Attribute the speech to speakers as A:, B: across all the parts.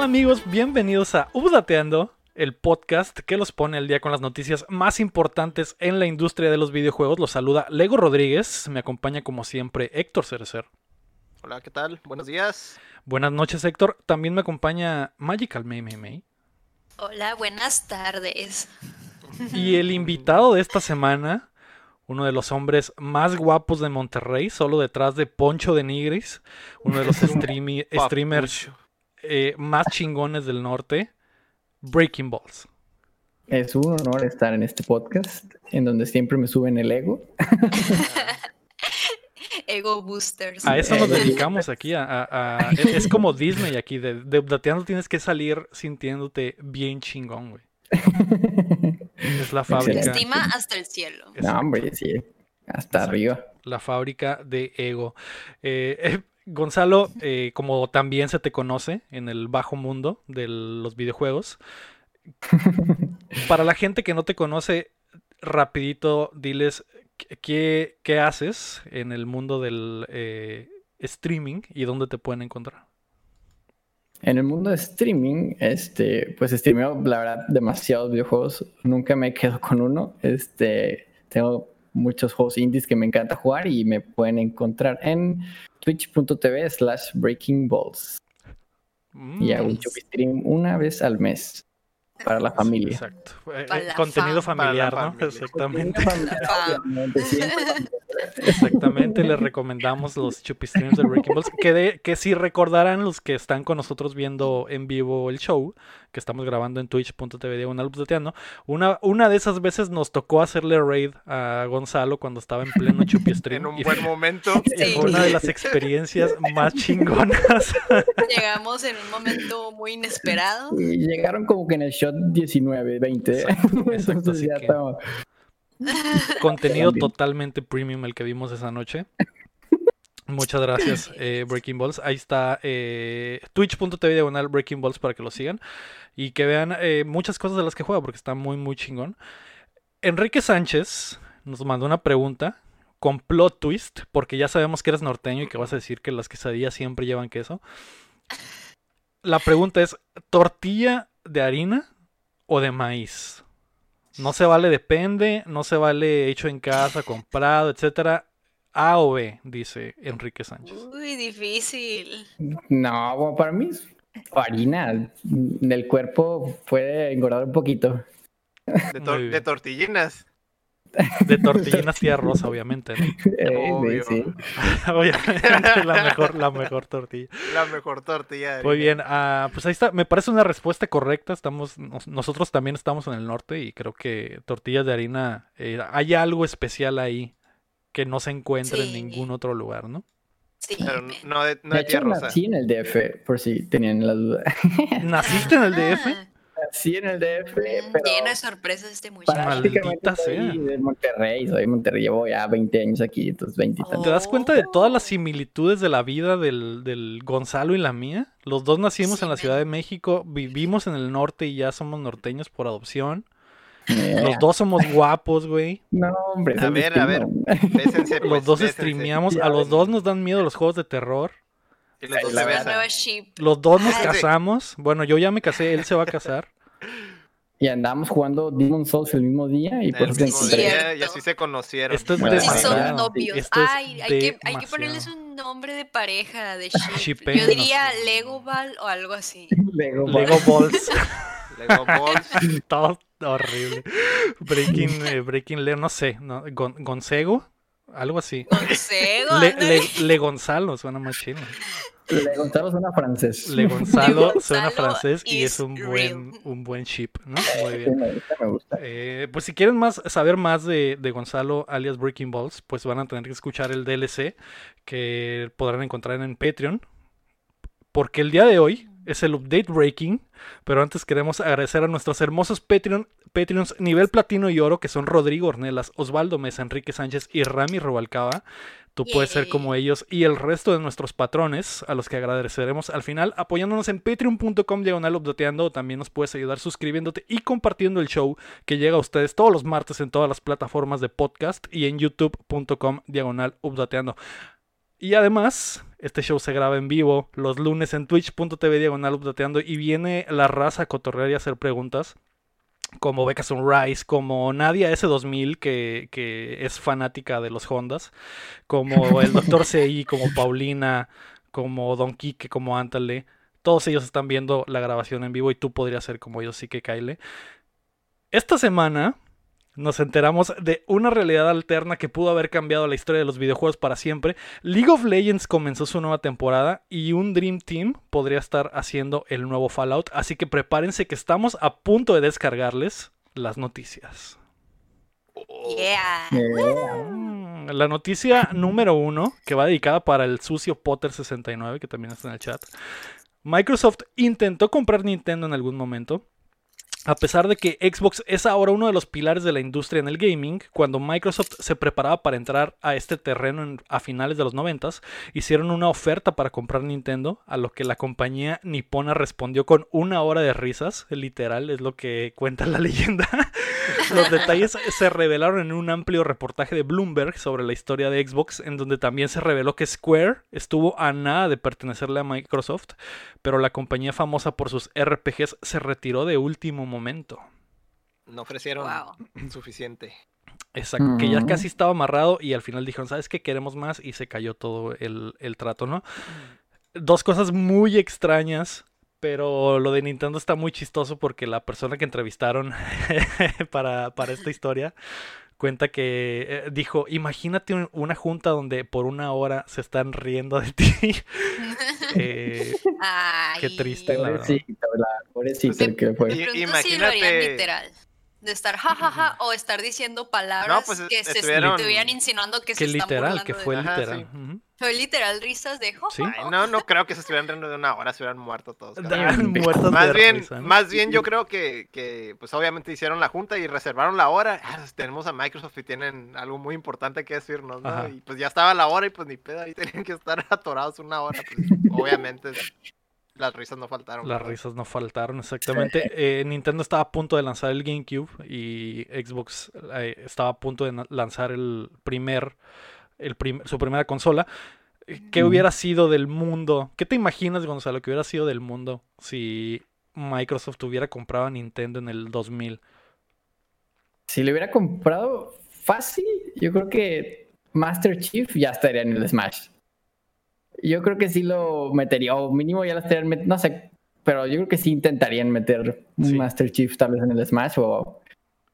A: ¿Qué tal amigos? Bienvenidos a Udateando, el podcast que los pone al día con las noticias más importantes en la industria de los videojuegos. Los saluda Lego Rodríguez, me acompaña como siempre Héctor Cerecer.
B: Hola, ¿qué tal? Buenos días.
A: Buenas noches Héctor, también me acompaña Magical May May May.
C: Hola, buenas tardes.
A: Y el invitado de esta semana, uno de los hombres más guapos de Monterrey, solo detrás de Poncho de Nigris, uno de los streamers eh, más chingones del norte, Breaking Balls.
D: Es un honor estar en este podcast, en donde siempre me suben el ego.
C: Ego Boosters.
A: A eso nos
D: Eh,
A: dedicamos aquí. A, a- a- es como Disney aquí. De, de Updateando tienes que salir sintiéndote bien chingón, güey. Es la fábrica.
C: Estima hasta el cielo.
A: Exacto.
D: No, hombre, sí. Hasta arriba.
A: La fábrica de ego. Eh, eh, Gonzalo, eh, como también se te conoce en el bajo mundo de los videojuegos, para la gente que no te conoce, rapidito, diles qué- qué, haces en el mundo del eh, streaming y dónde te pueden encontrar.
D: En el mundo de streaming, este, pues streameo, la verdad, demasiados videojuegos. Nunca me quedo con uno. Este, tengo muchos juegos indies que me encanta jugar y me pueden encontrar en twitch.tv slash breaking balls. Y hago un
A: Mm,
D: chupi stream una vez al mes para la familia.
A: Exacto. Eh,
C: Para la
A: contenido
C: fam-
A: familiar, ¿no?
B: familia.
A: Exactamente. Exactamente, les recomendamos los Chupi Streams de Breaking Balls. Que, de- que si recordarán los que están con nosotros viendo en vivo el show, que estamos grabando en twitch.tv updateando, una, una de esas veces nos tocó hacerle raid a Gonzalo cuando estaba en pleno Chupi Stream.
B: En un
A: y
B: buen momento.
A: fue-
C: Sí.
A: fue una de las experiencias más chingonas.
C: Llegamos en un momento muy inesperado.
D: Y llegaron como que en el shot 19, 20.
A: Exacto, exacto,
D: Entonces
A: así
D: ya
A: que-
D: estaba-
A: Contenido
D: También.
A: totalmente premium el que vimos esa noche. Muchas gracias, eh, Breaking Balls. Ahí está eh, twitch.tv diagonal Breaking Balls para que lo sigan y que vean eh, muchas cosas de las que juega porque está muy, muy chingón. Enrique Sánchez nos mandó una pregunta con plot twist porque ya sabemos que eres norteño y que vas a decir que las quesadillas siempre llevan queso. La pregunta es, ¿tortilla de harina o de maíz? No se vale depende, no se vale hecho en casa, comprado, etcétera. A o B, dice Enrique Sánchez.
C: Uy, difícil.
D: No, bueno, para mí es harina. El cuerpo puede engordar un poquito.
B: De, tor- de tortillinas.
A: De tortillinas tía rosa, obviamente. ¿no?
D: Eh,
B: Obvio.
D: sí.
A: Obviamente la mejor, la mejor tortilla.
B: La mejor tortilla. de
A: Muy
B: harina.
A: bien, ah, pues ahí está. Me parece una respuesta correcta. Estamos, nos- nosotros también estamos en el norte y creo que tortillas de harina, eh, hay algo especial ahí que no se encuentra en ningún otro lugar, ¿no?
C: Sí.
B: Pero no de, no
D: De
B: de tía
D: hecho,
B: rosa.
D: nací en el DF, por si tenían la duda.
A: ¿Naciste en el DF?
C: Ah,
D: Nací en el DF,
C: mm,
D: pero
C: Lleno de sorpresas este muchacho.
A: Maldita
D: prácticamente soy
A: sea.
D: de Monterrey. Soy de Monterrey, llevo ya 20 años aquí, entonces 20 y tantos.
A: ¿Te das cuenta de todas
C: Oh.
A: las similitudes de la vida del, del Gonzalo y la mía? Los dos nacimos
C: Sí,
A: en la. Ciudad de México, vivimos en el norte y ya somos norteños por adopción.
D: Eh,
A: Los dos somos guapos, güey.
D: No, hombre.
B: A ver, a ver.
A: Los
B: pues,
A: dos
B: bésense.
A: streameamos,
D: Ya
A: a los dos nos dan miedo los juegos de terror.
B: Y los dos.
A: Los nos casamos. Bueno, yo ya me casé, él se va a casar.
D: Y andamos jugando Demon Souls el mismo día y por eso
B: día, y así se conocieron.
A: Esto es
D: Bueno,
C: son novios.
A: Esto es
C: Ay, hay que, hay que
A: demasiado.
C: ponerles un nombre de pareja, de ship.
A: Shipémonos.
C: Yo diría Legoval o algo así.
D: Lego,
A: Lego Balls.
B: Lego Balls.
A: Todo horrible. Breaking, eh, Breaking Le, no sé, ¿no? Gon- Gonsego, algo así. Le. Le- Le Gonzalo suena más chino.
D: Le Gonzalo suena francés.
A: Le Gonzalo
C: Le
A: suena francés y es un
C: real.
A: buen, un buen chip, ¿no? Muy
D: Sí,
A: bien.
D: me gusta, me gusta.
A: Eh, pues si quieren más saber más de, de Gonzalo alias Breaking Balls, pues van a tener que escuchar el DLC que podrán encontrar en Patreon. Porque el día de hoy es el update breaking, pero antes queremos agradecer a nuestros hermosos Patreon, Patreons nivel platino y oro, que son Rodrigo Ornelas, Osvaldo Mesa, Enrique Sánchez y Rami Robalcaba. Tú puedes ser como ellos y el resto de nuestros patrones, a los que agradeceremos al final, apoyándonos en patreon.com diagonal updateando. También nos puedes ayudar suscribiéndote y compartiendo el show que llega a ustedes todos los martes en todas las plataformas de podcast y en youtube.com diagonal updateando. Y además, este show se graba en vivo los lunes en twitch.tv diagonal updateando y viene la raza a cotorrear y a hacer preguntas. Como Becca Sunrise, como Nadia S2000, que, que es fanática de los Hondas, como el Dr. CI, como Paulina, como Don Quique, como Antale. Todos ellos están viendo la grabación en vivo y tú podrías ser como ellos, sí que Kyle. Esta semana nos enteramos de una realidad alterna que pudo haber cambiado la historia de los videojuegos para siempre. League of Legends comenzó su nueva temporada y un Dream Team podría estar haciendo el nuevo Fallout. Así que prepárense que estamos a punto de descargarles las noticias.
C: Yeah.
A: Mm, La noticia número uno, que va dedicada para el sucio Potter69, que también está en el chat. Microsoft intentó comprar Nintendo en algún momento. A pesar de que Xbox es ahora uno de los pilares de la industria en el gaming, cuando Microsoft se preparaba para entrar a este terreno en- a finales de los 90, hicieron una oferta para comprar Nintendo, a lo que la compañía nipona respondió con una hora de risas, literal, es lo que cuenta la leyenda. Los detalles se revelaron en un amplio reportaje de Bloomberg sobre la historia de Xbox, en donde también se reveló que Square estuvo a nada de pertenecerle a Microsoft, pero la compañía famosa por sus RPGs se retiró de último momento.
B: No ofrecieron
C: Wow.
B: suficiente.
A: Exacto, que ya casi estaba amarrado y al final dijeron, ¿sabes qué? Queremos más y se cayó todo el, el trato, ¿no? Dos cosas muy extrañas, pero lo de Nintendo está muy chistoso porque la persona que entrevistaron para, para esta historia cuenta que eh, dijo, imagínate un- una junta donde por una hora se están riendo de ti. Eh,
C: Ay.
A: Qué triste, la verdad.
D: Pobrecito, que
C: De
D: fue.
B: y-
C: pronto sí lo
B: imagínate-
C: harían literal. De estar jajaja o estar diciendo palabras
B: pues,
C: que se estuvieran insinuando que,
A: que
C: se están
A: literal,
C: burlando
A: que
C: de
A: fue.
B: Ajá,
A: literal.
B: sí.
A: Ujú.
C: Fue literal risas de "Jo,
A: Sí.
C: jo,
B: Ay,
C: jo".
B: no, no creo que se estuvieran riendo de una hora, se hubieran muerto todos.
A: muertos
B: Más
A: de
B: bien,
A: risa, ¿no?
B: más bien yo creo que, que, pues obviamente hicieron la junta y reservaron la hora. Ah, pues, tenemos a Microsoft y tienen algo muy importante que decirnos, ¿no?
A: Ajá.
B: Y pues ya estaba la hora y pues ni pedo, ahí tenían que estar atorados una hora. Pues, obviamente las risas no faltaron.
A: Las
B: ¿verdad?
A: risas no faltaron, exactamente. Eh, Nintendo estaba a punto de lanzar el GameCube y Xbox eh, estaba a punto de lanzar el primer, el prim- su primera consola. Eh, ¿Qué hubiera sido del mundo? ¿Qué te imaginas, Gonzalo, que hubiera sido del mundo si Microsoft hubiera comprado a Nintendo en el 2000?
D: Si le hubiera comprado fácil, yo creo que Master Chief ya estaría en el Smash. Yo creo que sí lo metería, o mínimo ya lo estarían met- no sé, pero yo creo que sí intentarían meter
A: Sí.
D: Master Chief tal vez en el Smash o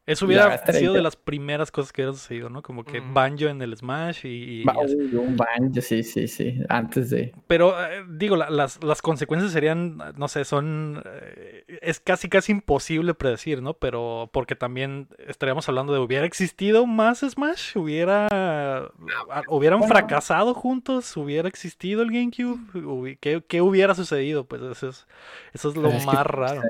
A: Eso hubiera sido de las primeras cosas que hubiera sucedido, ¿no? Como que. Banjo en el Smash y,
D: uy, un banjo, sí, sí, sí, antes de...
A: Pero eh, digo, la- las, las consecuencias serían, no sé, son... eh, es casi, casi imposible predecir, ¿no? Pero porque también estaríamos hablando de hubiera existido más Smash, hubiera... a- hubieran
D: Bueno.
A: fracasado juntos, hubiera existido el GameCube, Hubi- ¿qué, qué hubiera sucedido? Pues eso es, eso es lo
D: que,
A: más raro.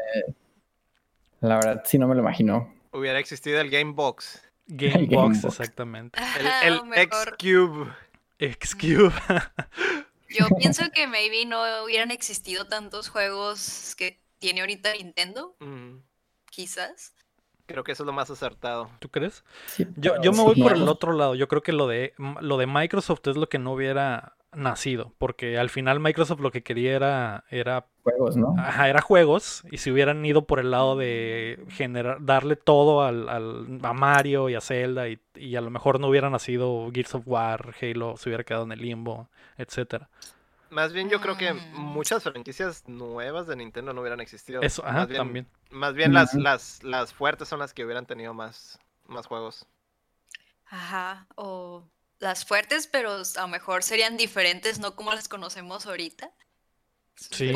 D: La verdad, sí no me lo imagino.
B: Hubiera existido el Game Box.
A: Game
D: el Game
A: Box,
D: Box.
A: exactamente.
B: El, X-Cube.
A: X-Cube.
C: Yo pienso que maybe no hubieran existido tantos juegos que tiene ahorita Nintendo,
B: Mm,
C: quizás.
B: Creo que eso es lo más acertado.
A: ¿Tú crees?
D: Sí,
A: Yo, yo me
D: sí,
A: voy por
D: no.
A: el otro lado. Yo creo que lo de, lo de Microsoft es lo que no hubiera nacido. Porque al final Microsoft lo que quería era, era,
D: Juegos, ¿no?
A: ajá, era juegos. Y si hubieran ido por el lado de generar, darle todo al, al- a Mario y a Zelda. Y, y a lo mejor no hubiera nacido Gears of War, Halo, se hubiera quedado en el limbo, etcétera.
B: Más bien yo creo que
C: Mm.
B: muchas franquicias nuevas de Nintendo no hubieran existido.
A: Eso, ajá,
B: más bien,
A: también.
B: Más bien las, las, las fuertes son las que hubieran tenido más, más juegos.
C: Ajá, o las fuertes, pero a lo mejor serían diferentes, no como las conocemos ahorita.
A: Sí.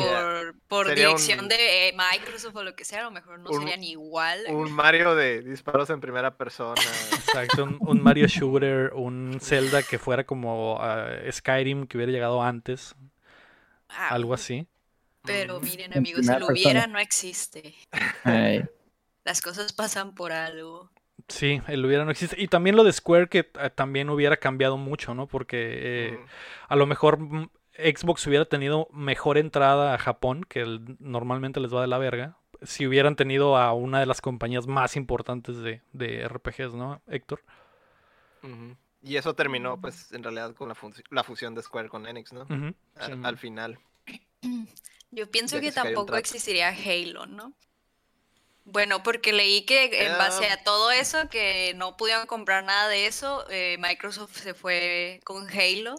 C: Por, dirección
B: un-
C: de eh, Microsoft o lo que sea, a lo mejor no
B: un-
C: serían igual.
B: Un Mario de disparos en primera persona.
A: Exacto, un, un Mario Shooter, un Zelda que fuera como ah, Skyrim que hubiera llegado antes,
C: Ah,
A: algo así.
C: Pero miren,
D: En
C: amigos,
D: primera
C: el hubiera no existe.
D: Ay,
C: Las cosas pasan por algo.
A: Sí, el hubiera no existe. Y también lo de Square que eh, también hubiera cambiado mucho, ¿no? Porque eh,
B: Mm.
A: a lo mejor mm, Xbox hubiera tenido mejor entrada a Japón, que el- normalmente les va de la verga, si hubieran tenido a una de las compañías más importantes de, de RPGs, ¿no, Héctor?
B: Y eso terminó, pues, en realidad con la, la fusión de Square con Enix, ¿no? Al,
A: sí,
B: al final.
C: Yo pienso
B: Ya
C: que tampoco existiría Halo, ¿no? Bueno, porque leí que en base
B: Ah.
C: a todo eso, que no pudieron comprar nada de eso, eh, Microsoft se fue con Halo.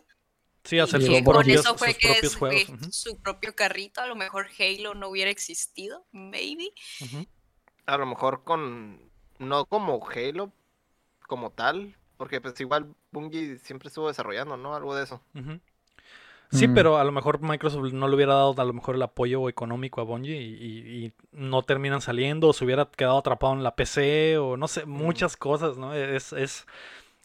A: Sí, hacer sus propios,
C: eso fue
A: sus
C: que
A: propios
C: es-
A: juegos.
C: que
A: ujú,
C: su propio carrito, a lo mejor Halo no hubiera existido, maybe.
B: A lo mejor con. No como Halo, como tal. Porque, pues, igual Bungie siempre estuvo desarrollando, ¿no? Algo de eso.
A: Ujú. Sí,
D: Mm.
A: pero a lo mejor Microsoft no le hubiera dado a lo mejor el apoyo económico a Bungie y, y- y no terminan saliendo, o se hubiera quedado atrapado en la PC, o no sé, muchas cosas, ¿no? Es, es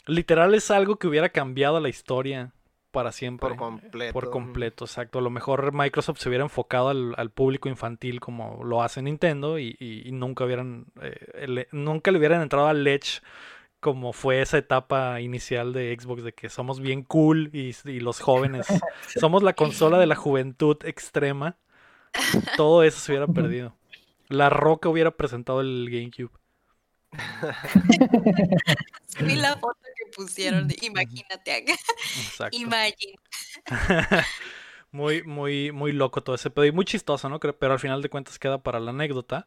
A: literal es algo que hubiera cambiado la historia para siempre.
B: Por completo.
A: Por completo, exacto. A lo mejor Microsoft se hubiera enfocado al, al público infantil como lo hace Nintendo y, y- y nunca hubieran eh, el- nunca le hubieran entrado al Edge como fue esa etapa inicial de Xbox de que somos bien cool y, y los jóvenes somos la consola de la juventud extrema. Todo eso se hubiera perdido. La Roca hubiera presentado el GameCube.
C: Sí, Vi la foto que pusieron, de- imagínate acá.
A: Exacto.
C: Imagine.
A: Muy, muy, muy loco todo ese pedo y muy chistoso, ¿no? Pero al final de cuentas queda para la anécdota.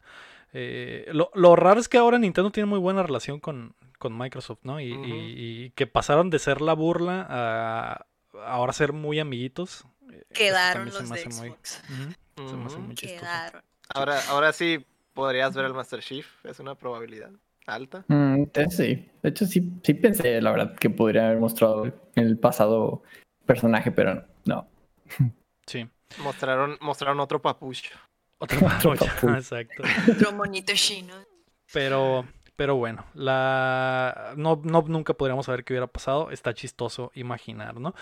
A: Eh, lo, lo raro es que ahora Nintendo tiene muy buena relación con, con Microsoft, ¿no? Y, y- que pasaron de ser la burla a ahora ser muy amiguitos. Eh,
C: Quedaron los
A: me
C: de
A: muy- se me hace muy.
C: Quedaron.
B: Ahora, ahora sí podrías ver el Master Chief. Es una probabilidad alta.
D: Mm, sí. De hecho, sí, sí pensé, la verdad, que podría haber mostrado en el pasado personaje, pero no.
A: Sí.
B: Mostraron, mostraron otro papucho.
A: Papucho,
D: papucho.
A: Exacto.
C: Otro monito chino.
A: Pero, pero bueno, la no, no nunca podríamos saber qué hubiera pasado. Está chistoso imaginar, ¿no?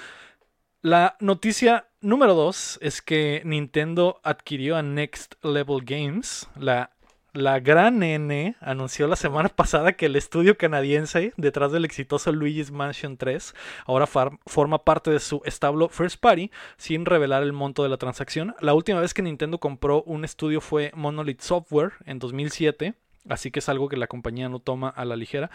A: La noticia número dos es que Nintendo adquirió a Next Level Games. La, la gran N anunció la semana pasada que el estudio canadiense detrás del exitoso Luigi's Mansion 3 ahora forma parte de su establo First Party sin revelar el monto de la transacción. La última vez que Nintendo compró un estudio fue Monolith Software en 2007, así que es algo que la compañía no toma a la ligera.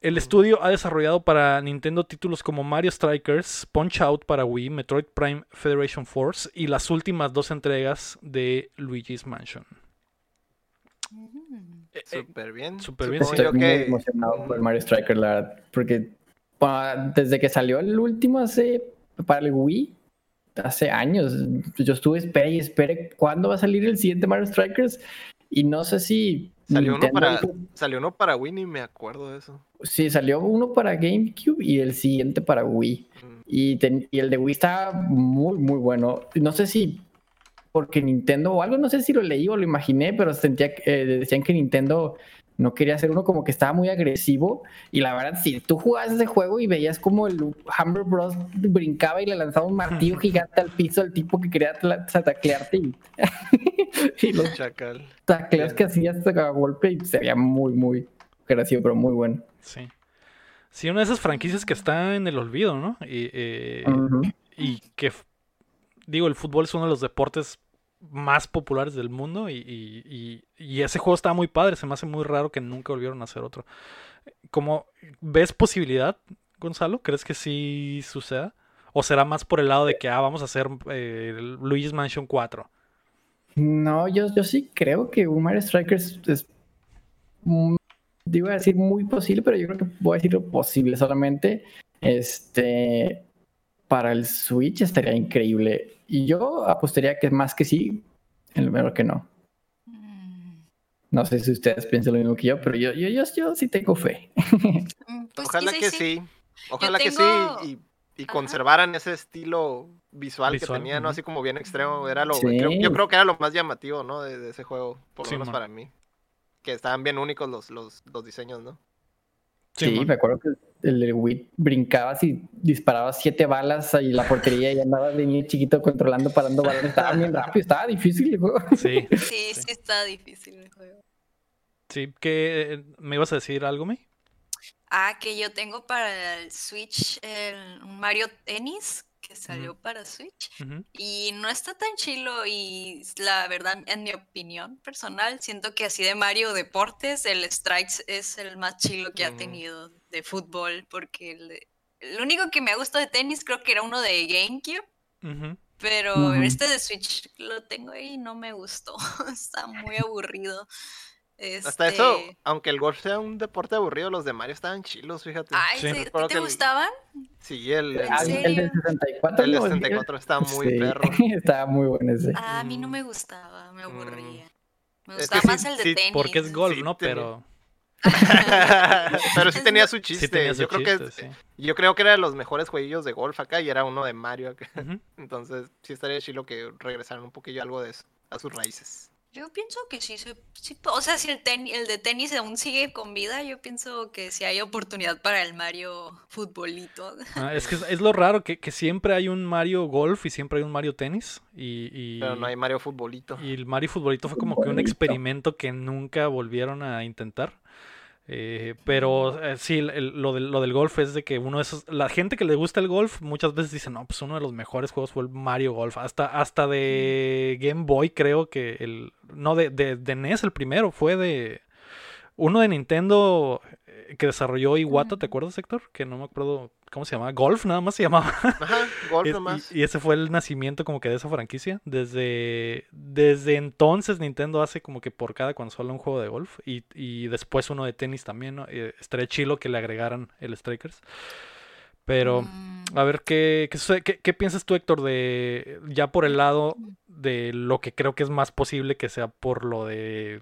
A: El estudio ha desarrollado para Nintendo títulos como Mario Strikers, Punch Out para Wii, Metroid Prime Federation Force y las últimas dos entregas de Luigi's Mansion. Eh,
B: Súper bien.
A: súper bien, sí.
D: Estoy muy emocionado por el Mario Striker, la verdad, porque desde que salió el último hace para el Wii, hace años, yo estuve espere y espere cuándo va a salir el siguiente Mario Strikers y no sé si
B: Salió uno, para, salió uno para Wii, ni me acuerdo de eso.
D: sí, salió uno para GameCube y el siguiente para Wii.
B: Mm,
D: Y, ten- y el de Wii está muy, muy bueno. No sé si porque Nintendo o algo, no sé si lo leí o lo imaginé, pero sentía que eh, decían que Nintendo no quería hacer uno como que estaba muy agresivo. Y la verdad, si tú jugabas ese juego y veías como el Humber Bros. brincaba y le lanzaba un martillo gigante al piso al tipo que quería taclearte y, y los
B: Chacal.
D: tacleos que hacías a golpe y sería muy, muy gracioso, pero muy bueno.
A: Sí. Sí, una de esas franquicias que está en el olvido, ¿no? Y, eh, y que, digo, el fútbol es uno de los deportes más populares del mundo y, y- y- ese juego estaba muy padre, se me hace muy raro que nunca volvieron a hacer otro. ¿Cómo ves posibilidad, Gonzalo? ¿Crees que sí suceda? ¿O será más por el lado de que, ah, vamos a hacer eh, Luigi's Mansion 4?
D: No, yo, yo sí creo que Mario Strikers es, a decir muy posible, pero yo creo que voy a decir lo posible solamente. Este, para el Switch estaría increíble. Y yo apostaría que más que sí, en lo mejor que no.
C: Mm,
D: No sé si ustedes piensan lo mismo que yo, pero yo, yo, yo, yo sí tengo fe.
C: mm, Pues
B: Ojalá que sí. Ojalá que sí. Y, conservaran ese estilo visual,
A: Visual,
B: que tenía, ¿no? Así como bien extremo. Era lo,
D: Sí.
B: creo- yo creo que era lo más llamativo, ¿no? De, de ese juego. Por lo
A: Sí,
B: menos
A: man.
B: para mí. Que estaban bien únicos los, los, los diseños, ¿no?
D: Sí,
A: man.
D: me acuerdo que el de Wii brincabas y disparabas siete balas y la portería y andabas de niño chiquito controlando, parando balones. Estaba bien rápido, estaba difícil el juego.
A: Sí,
C: Sí,
A: Sí.
C: sí está difícil el juego.
A: sí. ¿Qué, ¿Me ibas a decir algo, May?
C: Ah, que yo tengo para el Switch el, Mario Tennis que salió para Switch. Y no está tan chilo y la verdad, en mi opinión personal, siento que así de Mario Deportes, el Strikes es el más chilo que ha
B: Ujú.
C: tenido de fútbol, porque el único que me ha gustado de tenis creo que era uno de GameCube, pero este de Switch lo tengo ahí y no me gustó. Está muy aburrido.
B: Hasta eso,
C: Este,
B: aunque el golf sea un deporte aburrido, los de Mario estaban chilos, fíjate.
C: Ay,
A: Sí.
C: ¿sí-
B: Recuerdo
C: ¿te
B: el-
C: gustaban?
B: Sí, el,
C: ¿En
D: Ah,
B: el,
D: el del
C: serio?
D: 64.
B: el de
D: ¿no?
B: 64 está muy
D: Sí,
B: perro.
D: Estaba muy bueno ese.
C: Ah, a mí no
B: Mm.
C: me gustaba, me aburría. Me
B: Es
C: gustaba
B: sí-
C: más el de
B: sí,
C: tenis.
A: Porque es golf,
B: Sí,
A: ¿no? Pero
B: Pero sí tenía su chiste.
A: sí tenía su
B: yo creo
A: chiste,
B: que
A: sí.
B: yo creo que era de los mejores jueguillos de golf acá y era uno de Mario acá. Entonces, sí estaría chilo que regresaran un poquillo algo de eso, a sus raíces.
C: Yo pienso que sí se, sí o sea, si el, ten- el de tenis aún sigue con vida, yo pienso que sí hay oportunidad para el Mario futbolito.
A: Ah, es que es, es lo raro que, que siempre hay un Mario Golf y siempre hay un Mario Tenis. Y, y,
B: Pero no hay Mario Futbolito.
A: y el Mario Futbolito fue como que un experimento que nunca volvieron a intentar. Eh, pero eh, sí, el- el- lo, del, lo del golf es de que uno de esos. La gente que le gusta el golf muchas veces dice: No, pues uno de los mejores juegos fue el Mario Golf. Hasta, hasta de Game Boy, creo que el. No, de, de, de NES, el primero fue de. Uno de Nintendo que desarrolló Iwata, ¿te acuerdas, Héctor? Que no me acuerdo cómo se llamaba. Golf, nada más se llamaba.
B: Ajá, golf
A: Es-
B: nomás.
A: Y, y ese fue el nacimiento como que de esa franquicia. Desde, desde entonces Nintendo hace como que por cada consola un juego de golf. Y, y después uno de tenis también, ¿no? Eh, estaría chilo que le agregaran el Strikers. Pero,
C: Mm,
A: a ver, ¿qué, qué? ¿Qué- qué piensas tú, Héctor, de ya por el lado de lo que creo que es más posible que sea por lo de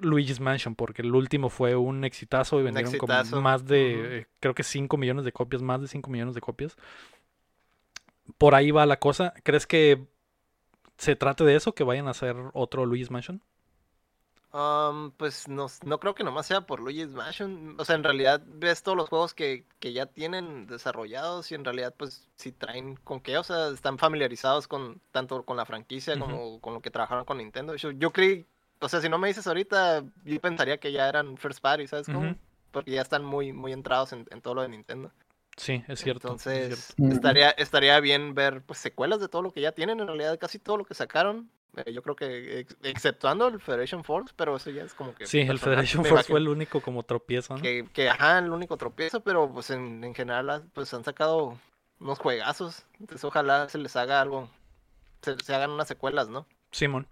A: Luigi's Mansion? Porque el último fue un exitazo y vendieron
B: exitazo,
A: como más de, eh, creo que 5 millones de copias, más de 5 millones de copias. Por ahí va la cosa. ¿Crees que se trate de eso, que vayan a hacer otro Luigi's Mansion?
B: Um, pues no, no creo que nomás sea por Luigi's Mansion. O sea, en realidad ves todos los juegos que, que ya tienen desarrollados y en realidad pues si traen con qué, o sea, están familiarizados con tanto con la franquicia como con lo que trabajaron con Nintendo. Yo, yo creí, o sea, si no me dices ahorita, yo pensaría que ya eran first party, ¿sabes cómo? Porque ya están muy, muy entrados en, en todo lo de Nintendo.
A: Sí, es cierto. es cierto.
B: Entonces, estaría, estaría bien ver pues secuelas de todo lo que ya tienen, en realidad casi todo lo que sacaron. Eh, yo creo que ex- exceptuando el Federation Force, pero eso ya es como que
A: Sí, el Federation Force fue el único como tropiezo, ¿no?
B: que, que ajá, el único tropiezo, pero pues en, en general ah, pues han sacado unos juegazos. Entonces ojalá se les haga algo, se, se hagan unas secuelas, ¿no?
A: Simón.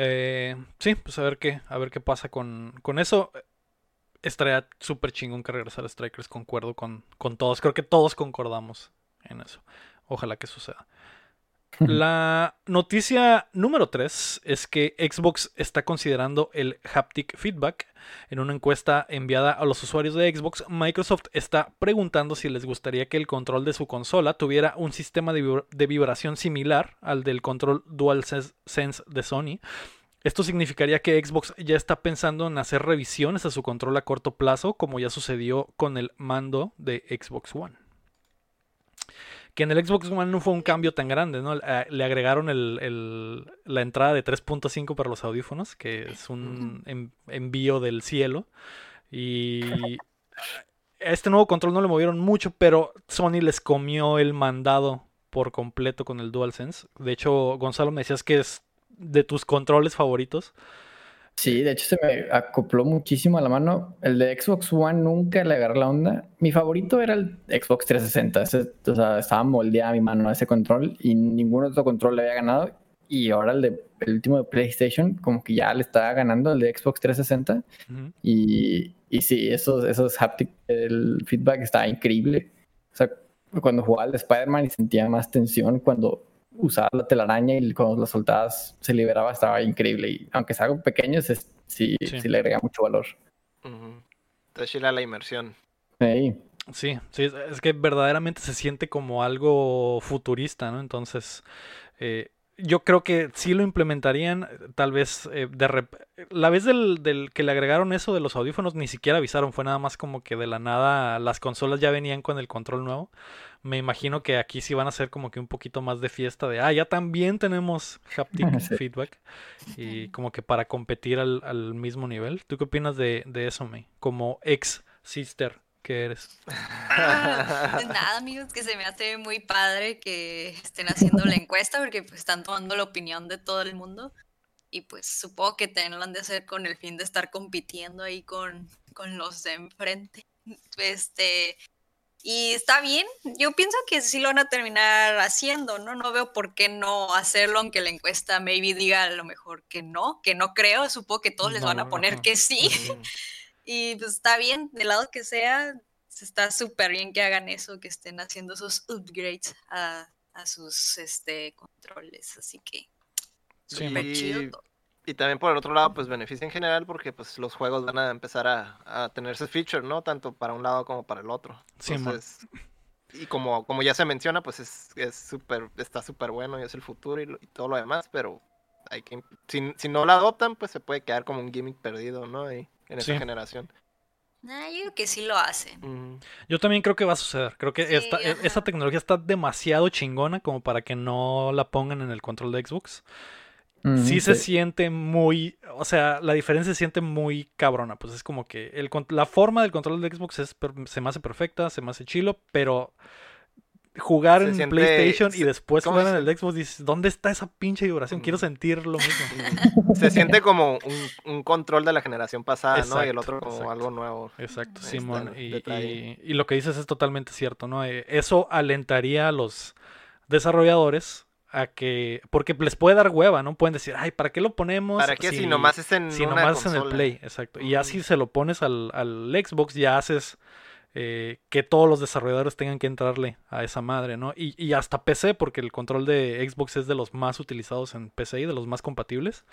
A: Eh, sí, pues a ver qué, a ver qué pasa con, con eso. Estaría súper chingón que regresara Strikers, concuerdo con, con todos. Creo que todos concordamos en eso. Ojalá que suceda. La noticia número 3 es que Xbox está considerando el haptic feedback. En una encuesta enviada a los usuarios de Xbox, Microsoft está preguntando si les gustaría que el control de su consola tuviera un sistema de, de vibración similar al del control DualSense de Sony. Esto significaría que Xbox ya está pensando en hacer revisiones a su control a corto plazo, como ya sucedió con el mando de Xbox One que en el Xbox One no fue un cambio tan grande, ¿no? Eh, Le agregaron el- el- la entrada de 3.5 para los audífonos, que es un en- envío del cielo. Y a este nuevo control no le movieron mucho, pero Sony les comió el mandado por completo con el DualSense. De hecho, Gonzalo, me decías que es de tus controles favoritos.
D: Sí, de hecho se me acopló muchísimo a la mano. El de Xbox One nunca le agarré la onda. Mi favorito era el Xbox 360. Ese, o sea, estaba moldeada mi mano a ese control y ningún otro control le había ganado. Y ahora el, de, el último de PlayStation, como que ya le estaba ganando el de Xbox 360.
A: Ujú.
D: Y, y sí, esos, esos haptic, el feedback estaba increíble. O sea, cuando jugaba al de Spider-Man y sentía más tensión cuando usaba la telaraña y cuando la soltabas se liberaba, estaba increíble. Y aunque es algo pequeño, se- sí,
A: Sí.
D: sí. le agrega mucho valor.
B: Entonces chila la inmersión.
D: Sí.
A: Sí, sí, es- es que verdaderamente se siente como algo futurista, ¿no? Entonces, eh, yo creo que sí lo implementarían, tal vez eh, de rep- la vez del, del que le agregaron eso de los audífonos ni siquiera avisaron, fue nada más como que de la nada las consolas ya venían con el control nuevo. Me imagino que aquí sí van a ser como que un poquito más de fiesta de, ah, ya también tenemos haptic
D: Sí.
A: feedback y como que para competir al, al mismo nivel. ¿Tú qué opinas de, de eso, May? Como ex sister que eres.
C: Ah, pues nada, amigos, que se me hace muy padre que estén haciendo la encuesta porque pues, están tomando la opinión de todo el mundo y pues supongo que también lo han de hacer con el fin de estar compitiendo ahí con, con los de enfrente. Este, Y está bien, yo pienso que sí lo van a terminar haciendo, ¿no? No veo por qué no hacerlo, aunque la encuesta maybe diga a lo mejor que no, que no creo, supongo que todos les van a poner que sí. Y pues está bien, del lado que sea, está súper bien que hagan eso, que estén haciendo esos upgrades a, a sus este, controles, así que súper chido todo.
B: Y también por el otro lado, pues beneficia en general porque pues los juegos van a empezar a, a tener ese feature, ¿no? Tanto para un lado como para el otro. Entonces, y como, como ya se menciona, pues es, es super, está súper bueno y es el futuro y, todo lo demás, pero hay que, si, si, no lo adoptan, pues se puede quedar como un gimmick perdido, ¿no? Y, en esa generación.
C: Nah, yo creo que sí lo hacen.
A: Yo también creo que va a suceder. Creo que esta, e, esa tecnología está demasiado chingona como para que no la pongan en el control de Xbox sí se siente muy, o sea, la diferencia se siente muy cabrona, pues es como que el, la forma del control de Xbox es, se me hace perfecta, se me hace chilo, pero jugar en PlayStation y después jugar en el Xbox dices, ¿dónde está esa pinche vibración? Quiero sentir lo mismo.
B: Se siente como un, control de la generación pasada, ¿no? Y el otro como algo nuevo.
A: Exacto, Simón. Y, y, lo que dices es totalmente cierto, ¿no? Eh, eso alentaría a los desarrolladores a que. Porque les puede dar hueva, ¿no? Pueden decir, ay, ¿para qué lo ponemos?
B: ¿Para qué si, nomás es en.
A: Si nomás es en el Play, exacto. Y así se lo pones al, al Xbox, ya haces. Eh, que todos los desarrolladores tengan que entrarle a esa madre, ¿no? Y, y, hasta PC, porque el control de Xbox es de los más utilizados en PC y de los más compatibles.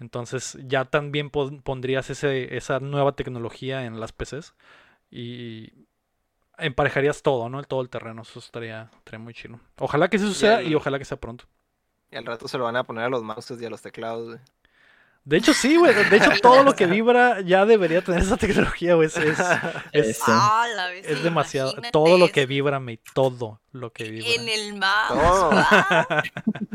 A: Entonces ya también pondrías ese, esa nueva tecnología en las PCs. Y emparejarías todo, ¿no? Todo el terreno. Eso estaría, estaría muy chido. Ojalá que eso suceda y, ojalá que sea pronto.
B: Y al rato se lo van a poner a los mouses y a los teclados, güey.
A: De hecho, sí, güey. De hecho, todo lo que vibra ya debería tener esa tecnología, güey. Es, es,
C: ah,
A: es demasiado. Todo lo que vibra, me todo lo que vibra.
C: En el mouse.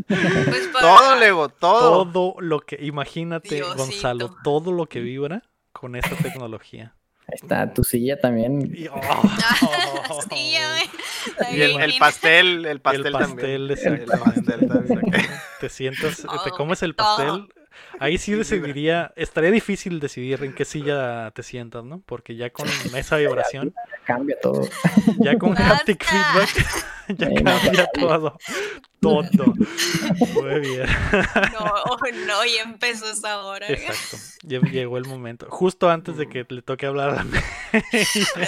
B: pues Todo, Lego, todo.
A: Todo lo que. Imagínate, Gonzalo, todo lo que vibra con esa tecnología.
D: Ahí está tu silla también. Y, oh,
B: el, pastel, el pastel, también.
A: el pastel también. Te sientas, te comes el pastel. Ahí sí decidiría, estaría difícil decidir en qué silla te sientas, ¿no? Porque ya con esa vibración.
D: Cambia todo.
A: Ya con haptic feedback, ya cambia todo. Todo. Muy bien.
C: No, no, ya empezó esa hora.
A: Exacto. Ya llegó el momento. Justo antes de que le toque hablar a
C: mí.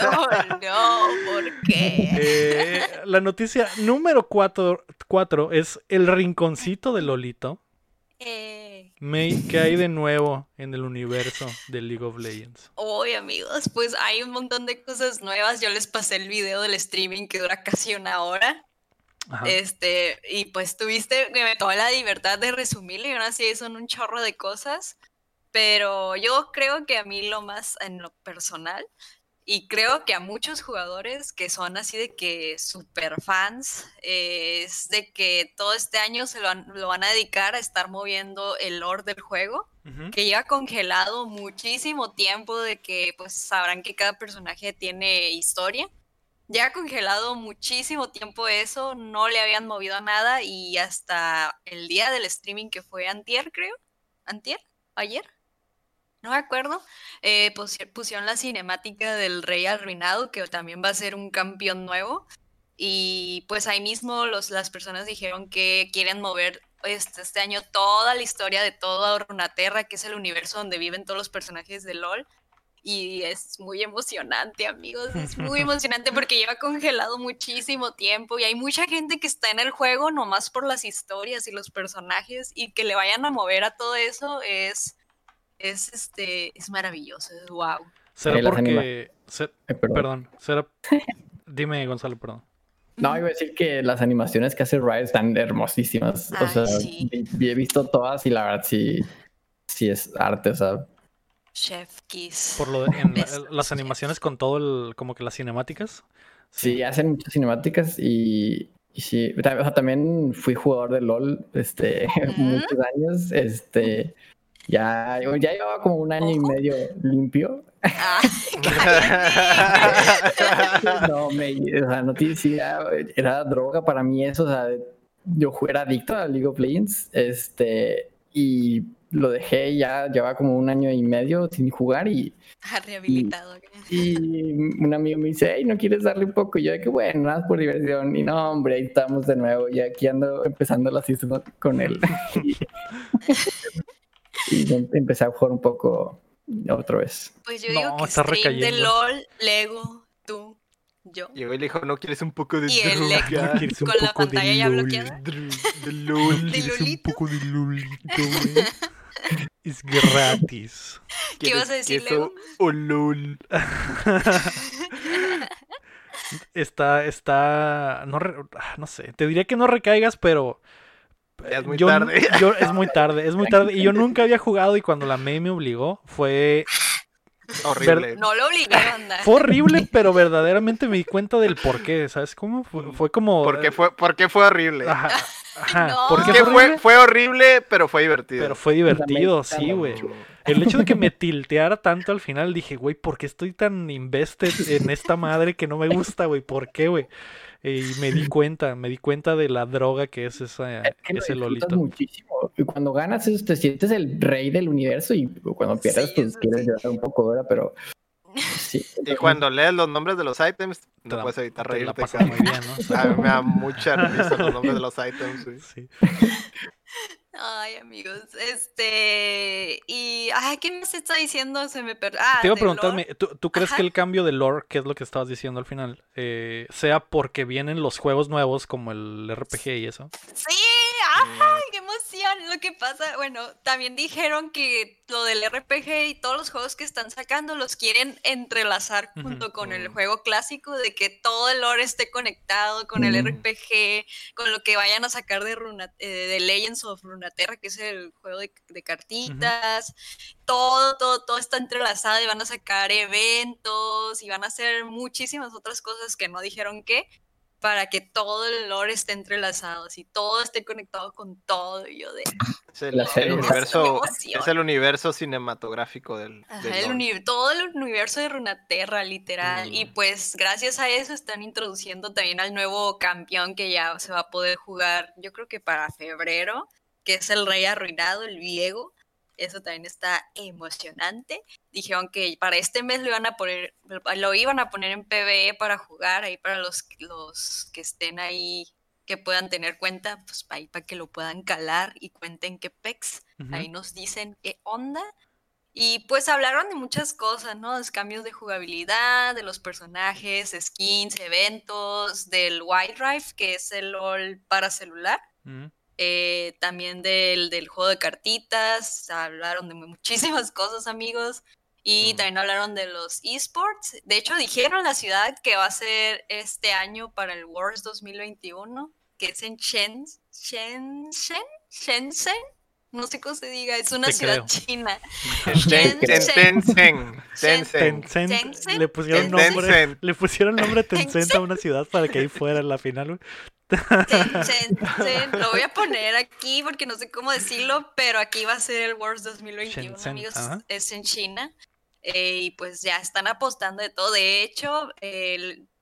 C: No, no, ¿por qué?
A: Eh, la noticia número 4 es el rinconcito de Lolito.
C: Eh.
A: May, ¿qué hay de nuevo en el universo de League of Legends?
C: Hoy, amigos, pues hay un montón de cosas nuevas. Yo les pasé el video del streaming que dura casi una hora. Este, y pues tuviste tomé la libertad de resumirlo y aún así son un chorro de cosas. Pero yo creo que a mí lo más en lo personal y creo que a muchos jugadores que son así de que super fans, eh, es de que todo este año se lo, van a dedicar a estar moviendo el lore del juego, que lleva congelado muchísimo tiempo, de que pues sabrán que cada personaje tiene historia. Ya congelado muchísimo tiempo eso, no le habían movido nada y hasta el día del streaming que fue antier, creo. ¿Antier? ¿Ayer? No me acuerdo, eh, pusieron la cinemática del Rey Arruinado, que también va a ser un campeón nuevo. Y pues ahí mismo los, las personas dijeron que quieren mover este, este año toda la historia de toda Runaterra, que es el universo donde viven todos los personajes de LOL. Y es muy emocionante, amigos. Es muy emocionante porque lleva congelado muchísimo tiempo y hay mucha gente que está en el juego nomás por las historias y los personajes y que le vayan a mover a todo eso es es este es maravilloso, es wow.
A: ¿Será porque eh, perdón. será Dime, Gonzalo, perdón.
D: No, iba a decir que las animaciones que hace Riot están hermosísimas. o sea, he visto todas y la verdad sí, sí es arte, o sea.
C: Chef Kiss.
A: Por lo de, las animaciones con todo el, como que las cinemáticas.
D: Sí, hacen muchas cinemáticas y, y sí, o sea, también fui jugador de LOL, este, muchos años, este, ya, ya llevaba como un año y medio limpio. Ah, no, me, o sea, noticia, era droga para mí eso, o sea, yo era adicto a League of Legends, este, y lo dejé ya, lleva como un año y medio sin jugar y...
C: Ha rehabilitado.
D: Y, un amigo me dice, hey, ¿no quieres darle un poco? Y yo de que bueno, nada por diversión. Y no, hombre, ahí estamos de nuevo. Y aquí ando empezando la season con él. y, empecé a jugar un poco otra vez.
C: Pues yo digo que stream de LOL, Lego, tú, yo.
B: Y hoy le dijo, ¿no quieres un poco de
C: Y el con la pantalla ya bloqueada.
A: De LOL. De un poco de LOLito, Es gratis.
C: ¿Qué vas a decir, Lego?
B: O LOL.
A: está, está, no, ah, no sé, te diría que no recaigas, pero...
B: es muy tarde.
A: es muy tarde, es muy tarde. Y yo nunca había jugado y cuando la May me obligó fue
B: Horrible.
C: No lo obligué a andar.
A: Fue horrible, pero verdaderamente me di cuenta del por qué, ¿sabes cómo? Fue, como...
B: Porque fue, porque fue horrible.
A: Ajá. Ajá.
B: Porque fue, horrible? fue, horrible, pero fue divertido.
A: Pero fue divertido, sí, güey. El hecho de que me tilteara tanto al final, dije, güey, ¿por qué estoy tan invested en esta madre que no me gusta, güey? ¿Por qué, güey? Y me di cuenta, me di cuenta de la droga que es esa, ese lolito.
D: muchísimo. Y cuando ganas te sientes el rey del universo y cuando pierdes pues quieres llorar un poco, ¿verdad? Pero sí.
B: Y cuando lees los nombres de los items, no puedes evitar reírte.
A: La muy bien, ¿no?
B: A mí me da mucha risa los nombres de los items. Sí.
C: Ay, amigos, este. Y. Ay, ¿qué se está diciendo? Se me perdió. Ah,
A: Te iba a preguntarme, ¿tú, crees que el cambio de lore, que es lo que estabas diciendo al final, eh, sea porque vienen los juegos nuevos como el RPG y eso?
C: Sí, ¡ay, qué emoción! Lo que pasa, bueno, también dijeron que lo del RPG y todos los juegos que están sacando los quieren entrelazar junto con el juego clásico, de que todo el lore esté conectado con el RPG, con lo que vayan a sacar de, Runa, eh, de Legends of Runeterra, que es el juego de, cartitas. Todo, todo, todo está entrelazado y van a sacar eventos y van a hacer muchísimas otras cosas que no dijeron qué para que todo el lore esté entrelazado, así todo esté conectado con todo. Y yo de.
B: Es el, universo, es el universo cinematográfico del.
C: todo el universo de Runaterra, literal. Y mm. pues gracias a eso están introduciendo también al nuevo campeón que ya se va a poder jugar, yo creo que para febrero, que es el Rey Arruinado, el Viego. Eso también está emocionante. Dijeron que para este mes lo iban a poner, lo iban a poner en PvE para jugar, ahí para los, los que estén ahí, que puedan tener cuenta, pues ahí para que lo puedan calar y cuenten qué pex. Ahí nos dicen qué onda. Y pues hablaron de muchas cosas, ¿no? Los cambios de jugabilidad, de los personajes, skins, eventos, del Wild Drive, que es el LOL para celular. Eh, también del, del, juego de cartitas, hablaron de muchísimas cosas, amigos. Y también hablaron de los esports. De hecho, dijeron la ciudad que va a ser este año para el Worlds 2021, que es en Shenzhen. Shenzhen. No sé cómo se diga, es una ciudad china.
B: Tencent.
A: Tencent. Le pusieron nombre, le pusieron nombre Tencent a una ciudad para que ahí fuera la final.
C: Lo voy a poner aquí porque no sé cómo decirlo, pero aquí va a ser el Worlds 2021, amigos. Es en China. Eh, y pues ya están apostando de todo. De hecho,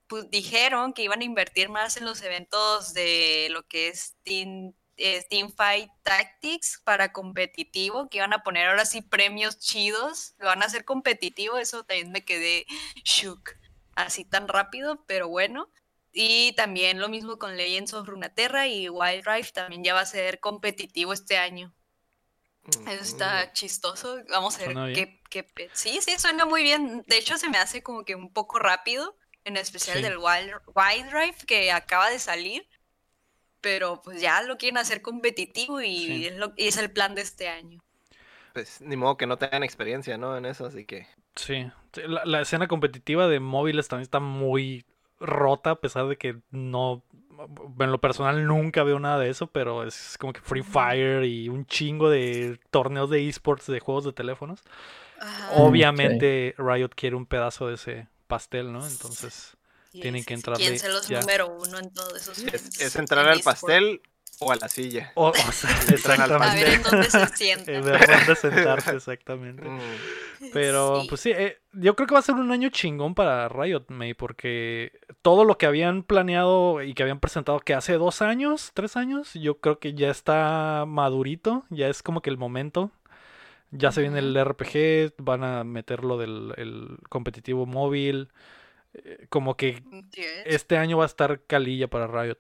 C: pues, dijeron que iban a invertir más en los eventos de lo que es Team, eh, Fight Tactics para competitivo, que iban a poner ahora sí premios chidos. Lo van a hacer competitivo. Eso también me quedé shook así tan rápido, pero bueno. Y también lo mismo con Legends of Runeterra y Wild Rift también ya va a ser competitivo este año. Eso está chistoso. Vamos a ver qué, qué, Sí, sí, suena muy bien. De hecho, se me hace como que un poco rápido, en especial del Wild, Wild Rift que acaba de salir. Pero pues ya lo quieren hacer competitivo y, es, lo, y es el plan de este año.
B: Pues ni modo que no tengan experiencia, ¿no? En eso, así que.
A: Sí, la, la escena competitiva de móviles también está muy rota, a pesar de que no, en lo personal nunca veo nada de eso, pero es como que Free Fire y un chingo de torneos de esports de juegos de teléfonos. Obviamente Riot quiere un pedazo de ese pastel, ¿no? Entonces tienen que entrar.
C: ¿Quién los número uno en todos esos?
B: Es, entrar al pastel o a la silla.
A: O, exactamente. A
C: ver en dónde se sienta.
A: ver dónde sentarse, exactamente. Mm. Pero, pues sí, eh, yo creo que va a ser un año chingón para Riot, May, porque todo lo que habían planeado y que habían presentado que hace dos años, tres años, yo creo que ya está madurito, ya es como que el momento. Ya se viene el RPG, van a meter lo del el competitivo móvil. Eh, como que este año va a estar calilla para Riot.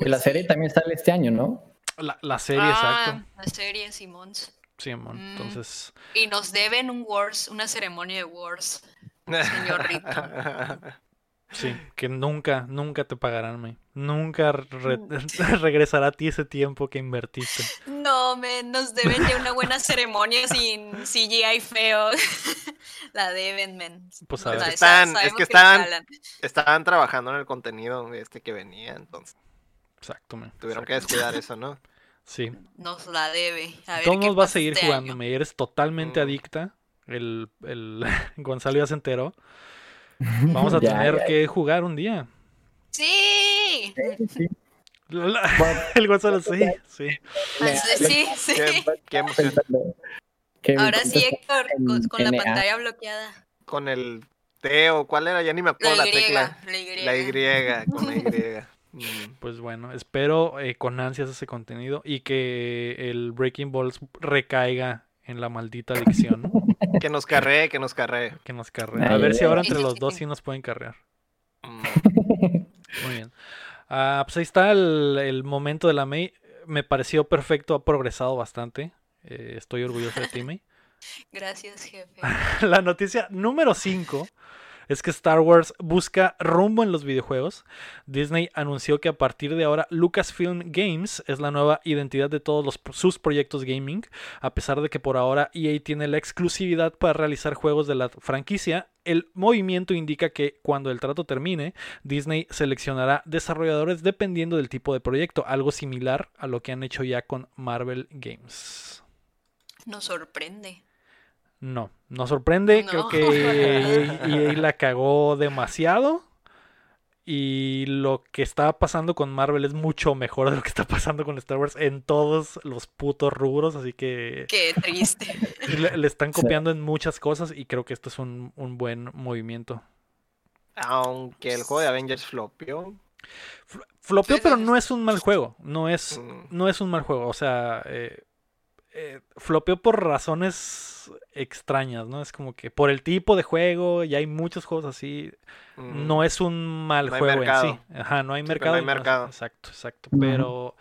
D: La serie también sale este año, ¿no?
A: La, la serie, exacto.
C: Ah, la serie, Simons.
A: Simón, mm. entonces.
C: Y nos deben un Wars, una ceremonia de Wars, señor Rito.
A: Sí, que nunca, nunca te pagarán, me. Nunca regresará a ti ese tiempo que invertiste.
C: No, me, nos deben ya una buena ceremonia sin CGI feo. La deben, men.
B: Pues a ver. Están, es que estaban, estaban trabajando en el contenido este que venía, entonces.
A: Exacto, me.
B: Tuvieron que descuidar eso, ¿no?
A: Sí.
C: Nos la debe.
A: A ver ¿Cómo vas a seguir este jugando? Me eres totalmente mm. adicta. El, el Gonzalo ya se enteró. Vamos a tener que jugar un día.
C: Sí.
A: el Gonzalo, sí, sí.
C: Sí, sí. Ahora sí, Héctor, con, la pantalla bloqueada.
B: Con el T o cuál era, ya ni me acuerdo la, tecla. La Y. La Y, con la Y.
A: Pues bueno, espero eh, con ansias ese contenido y que el Breaking Balls recaiga en la maldita adicción.
B: Que nos carree, que nos carree.
A: Que nos carree. A ver si ahora entre los dos sí nos pueden carrear. Muy bien. Ah, pues ahí está el, momento de la May. Me pareció perfecto, ha progresado bastante. Eh, estoy orgulloso de ti, May.
C: Gracias, jefe.
A: la noticia número 5 es que Star Wars busca rumbo en los videojuegos. Disney anunció que a partir de ahora Lucasfilm Games es la nueva identidad de todos sus proyectos gaming. A pesar de que por ahora EA tiene la exclusividad para realizar juegos de la franquicia, el movimiento indica que cuando el trato termine, Disney seleccionará desarrolladores dependiendo del tipo de proyecto, algo similar a lo que han hecho ya con Marvel Games.
C: Nos sorprende.
A: No, nos sorprende. Creo que EA, la cagó demasiado. Y lo que está pasando con Marvel es mucho mejor de lo que está pasando con Star Wars en todos los putos rubros. Así que.
C: Qué triste.
A: Le, están copiando en muchas cosas y creo que esto es un, buen movimiento.
B: Aunque el juego de Avengers flopió.
A: Flopió, pero no es un mal juego. No es, mm. no es un mal juego. O sea, eh, eh, flopeó por razones extrañas, ¿no? Es como que por el tipo de juego, y hay muchos juegos así, no es un mal juego en sí. Ajá, no hay mercado. exacto, exacto. Pero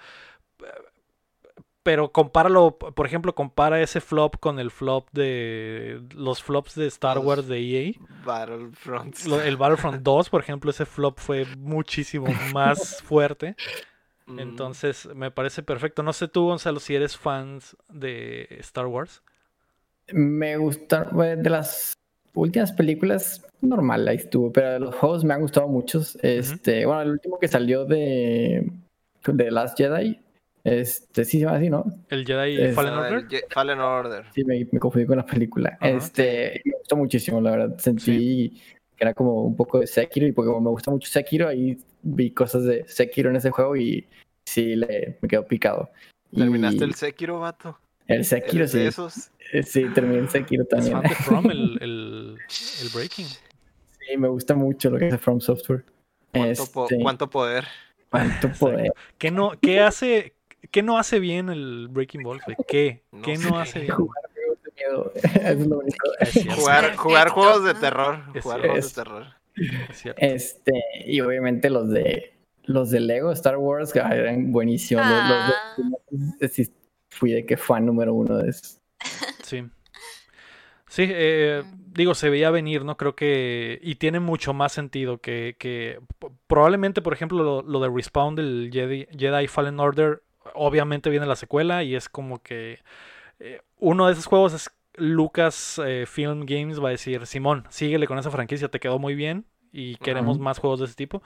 A: pero compáralo, por ejemplo, compara ese flop con el flop de los flops de Star Wars de EA.
B: Battlefront.
A: El Battlefront 2, por ejemplo, ese flop fue muchísimo más fuerte. Mm. Entonces, me parece perfecto. No sé tú, Gonzalo, si eres fan de Star Wars.
D: Me gusta, de las últimas películas, normal, ahí estuvo, pero de los juegos me han gustado muchos. Este, bueno, el último que salió de, de Last Jedi, este, sí se llama así, ¿no?
A: El Jedi Fallen Order.
B: Fallen Order.
D: Sí, me, confundí con la película. Este, me gustó muchísimo, la verdad. Sentí que era como un poco de Sekiro y porque como me gusta mucho Sekiro, ahí vi cosas de Sekiro en ese juego y sí le, me quedo picado.
B: ¿Terminaste el Sekiro, vato?
D: El Sekiro, sí. Eh, sí, terminé el Sekiro también.
A: Es From, el, el, el, Breaking.
D: Sí, me gusta mucho lo que hace From Software.
B: ¿Cuánto, este, ¿cuánto poder?
D: ¿Cuánto poder?
A: ¿Qué no, qué hace, qué no hace bien el Breaking Ball? ¿Qué? ¿Qué no hace bien?
D: es lo
B: jugar, jugar juegos de terror. jugar juegos de terror.
D: Este, y obviamente los de los de Lego Star Wars eran buenísimos. Ah. fui de que fan número uno de eso.
A: Sí. Sí, eh, digo, se veía venir, ¿no? Creo que. Y tiene mucho más sentido que. que probablemente, por ejemplo, lo, de Respawn del Jedi, Jedi, Fallen Order. Obviamente viene la secuela y es como que. Eh, uno de esos juegos es Lucas eh, Film Games va a decir: Simón, síguele con esa franquicia, te quedó muy bien y queremos más juegos de ese tipo.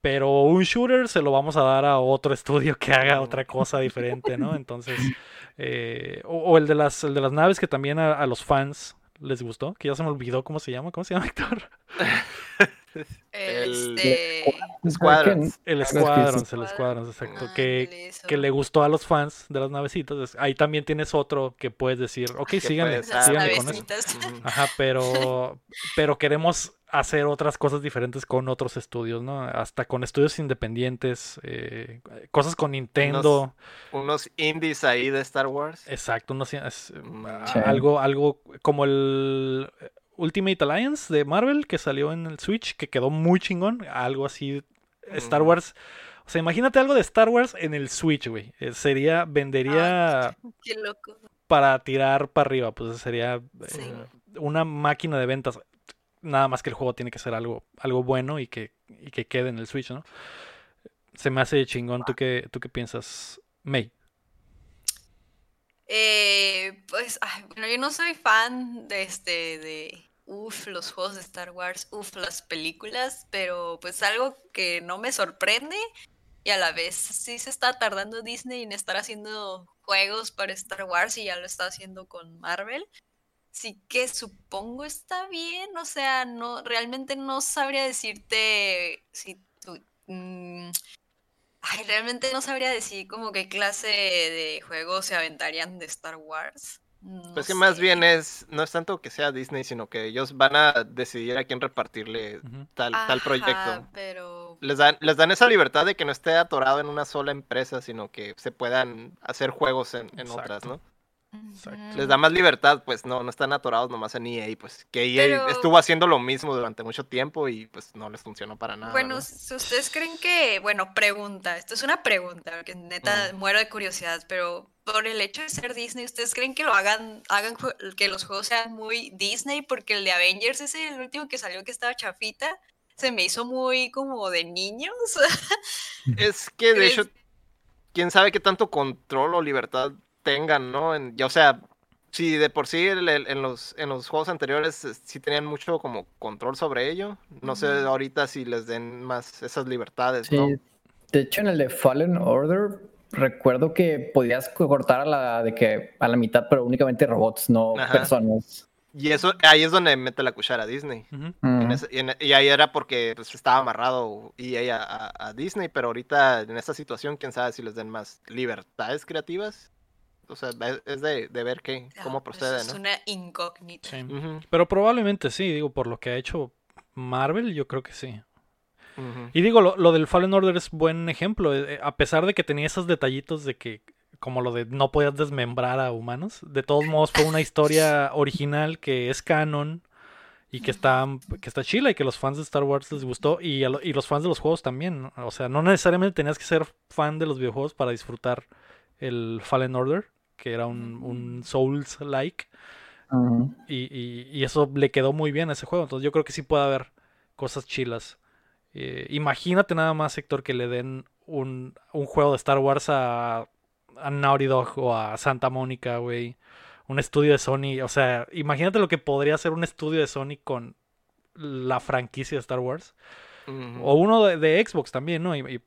A: Pero un shooter se lo vamos a dar a otro estudio que haga otra cosa diferente, ¿no? Entonces, eh, o, el, de las, de las naves que también a, los fans les gustó, que ya se me olvidó cómo se llama, ¿cómo se llama Héctor?
C: Este...
B: Squadrons.
A: El Squadrons, el Squadrons, exacto. Que, que le gustó a los fans de las navecitas. Ahí también tienes otro que puedes decir, ok, síganle, síganle con eso. Ajá, pero, pero queremos hacer otras cosas diferentes con otros estudios, ¿no? Hasta con estudios independientes, eh, cosas con Nintendo.
B: Unos, indies ahí de Star Wars.
A: Exacto, unos, mm, algo, algo como el Ultimate Alliance de Marvel que salió en el Switch, que quedó muy chingón. Algo así. Star Wars. O sea, imagínate algo de Star Wars en el Switch, güey. Eh, sería, vendería.
C: qué loco.
A: Para tirar para arriba, pues sería eh, una máquina de ventas. Nada más que el juego tiene que ser algo, algo bueno y que, y que quede en el Switch, ¿no? Se me hace chingón. ¿Tú qué, tú qué piensas, May?
C: Eh, pues, bueno, yo no soy fan de este, de, uff, los juegos de Star Wars, uff, las películas, pero pues algo que no me sorprende y a la vez sí se está tardando Disney en estar haciendo juegos para Star Wars y ya lo está haciendo con Marvel. Sí que supongo está bien, o sea, no realmente no sabría decirte si tú mm, ay, realmente no sabría decir como qué clase de juegos se aventarían de Star Wars
B: pues que más bien es, no es tanto que sea Disney, sino que ellos van a decidir a quién repartirle tal, tal proyecto.
C: Pero...
B: Les, dan, les dan esa libertad de que no esté atorado en una sola empresa, sino que se puedan hacer juegos en, en otras, ¿no? Les da más libertad, pues no, no están atorados nomás en EA, pues que EA estuvo haciendo lo mismo durante mucho tiempo y pues no les funcionó para nada.
C: Bueno, si ustedes creen que, bueno, pregunta, esto es una pregunta, que neta muero de curiosidad, pero por el hecho de ser Disney, ¿ustedes creen que lo hagan, hagan que los juegos sean muy Disney? Porque el de Avengers, ese el último que salió que estaba chafita, se me hizo muy como de niños.
B: es que de hecho, quién sabe qué tanto control o libertad tengan, ¿no? En, ya, o sea, si de por sí en, los, en los juegos anteriores eh, sí tenían mucho como control sobre ello, no sé ahorita si les den más esas libertades, ¿no?
D: De hecho, en el de Fallen Order, recuerdo que podías cortar a la, de que, a la mitad, pero únicamente robots, no personas.
B: Y eso, ahí es donde mete la cuchara Disney. y, ahí era porque pues, estaba amarrado y a, a, Disney, pero ahorita en esta situación, quién sabe si les den más libertades creativas o sea, es de, ver qué, cómo procede,
C: Es una incógnita.
A: Pero probablemente sí, digo, por lo que ha hecho Marvel, yo creo que sí. Y digo, lo, del Fallen Order es buen ejemplo. Eh, eh, a pesar de que tenía esos detallitos de que, como lo de no podías desmembrar a humanos, de todos modos fue una historia original que es canon y que está, que está chila y que los fans de Star Wars les gustó y, y los fans de los juegos también. O sea, no necesariamente tenías que ser fan de los videojuegos para disfrutar el Fallen Order que era un, Souls-like. y, eso le quedó muy bien a ese juego. Entonces yo creo que sí puede haber cosas chilas. Eh, imagínate nada más, Héctor, que le den un, juego de Star Wars a, a Naughty Dog o a Santa Mónica, güey. Un estudio de Sony. O sea, imagínate lo que podría ser un estudio de Sony con la franquicia de Star Wars. O uno de, Xbox también, ¿no? y,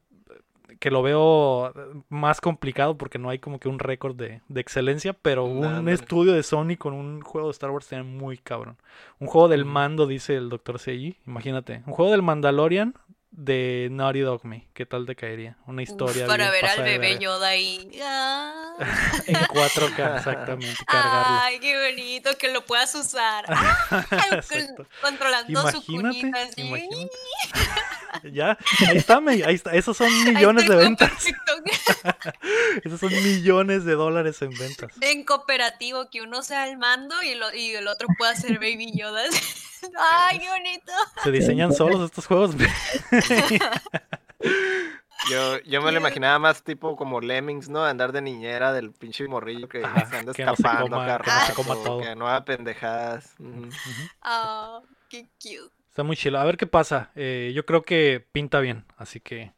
A: que lo veo más complicado porque no hay como que un récord de, excelencia, pero un estudio de Sony con un juego de Star Wars sería muy cabrón. Un juego del mando, dice el Dr. Seiji, imagínate. Un juego del Mandalorian de Naughty Dog Me. ¿Qué tal te caería? Una historia.
C: para ver al bebé Yoda ahí. Ah.
A: en 4K, exactamente. Cargarlo.
C: Ay, qué bonito que lo puedas usar. controlando su cunita
A: Imagínate. ya, ahí está, ahí está. Esos son millones de ventas. Esos son millones de dólares en ventas.
C: En cooperativo, que uno sea el mando y, lo, y el otro pueda ser Baby Yoda. Ay, qué bonito.
A: Se diseñan solos estos juegos.
B: Yo, yo me lo imaginaba más tipo como Lemmings, ¿no? Andar de niñera del pinche morrillo que se anda escapando, no que no haga pendejadas.
C: Oh, qué cute.
A: Está muy chido. A ver qué pasa. Eh, yo creo que pinta bien, así que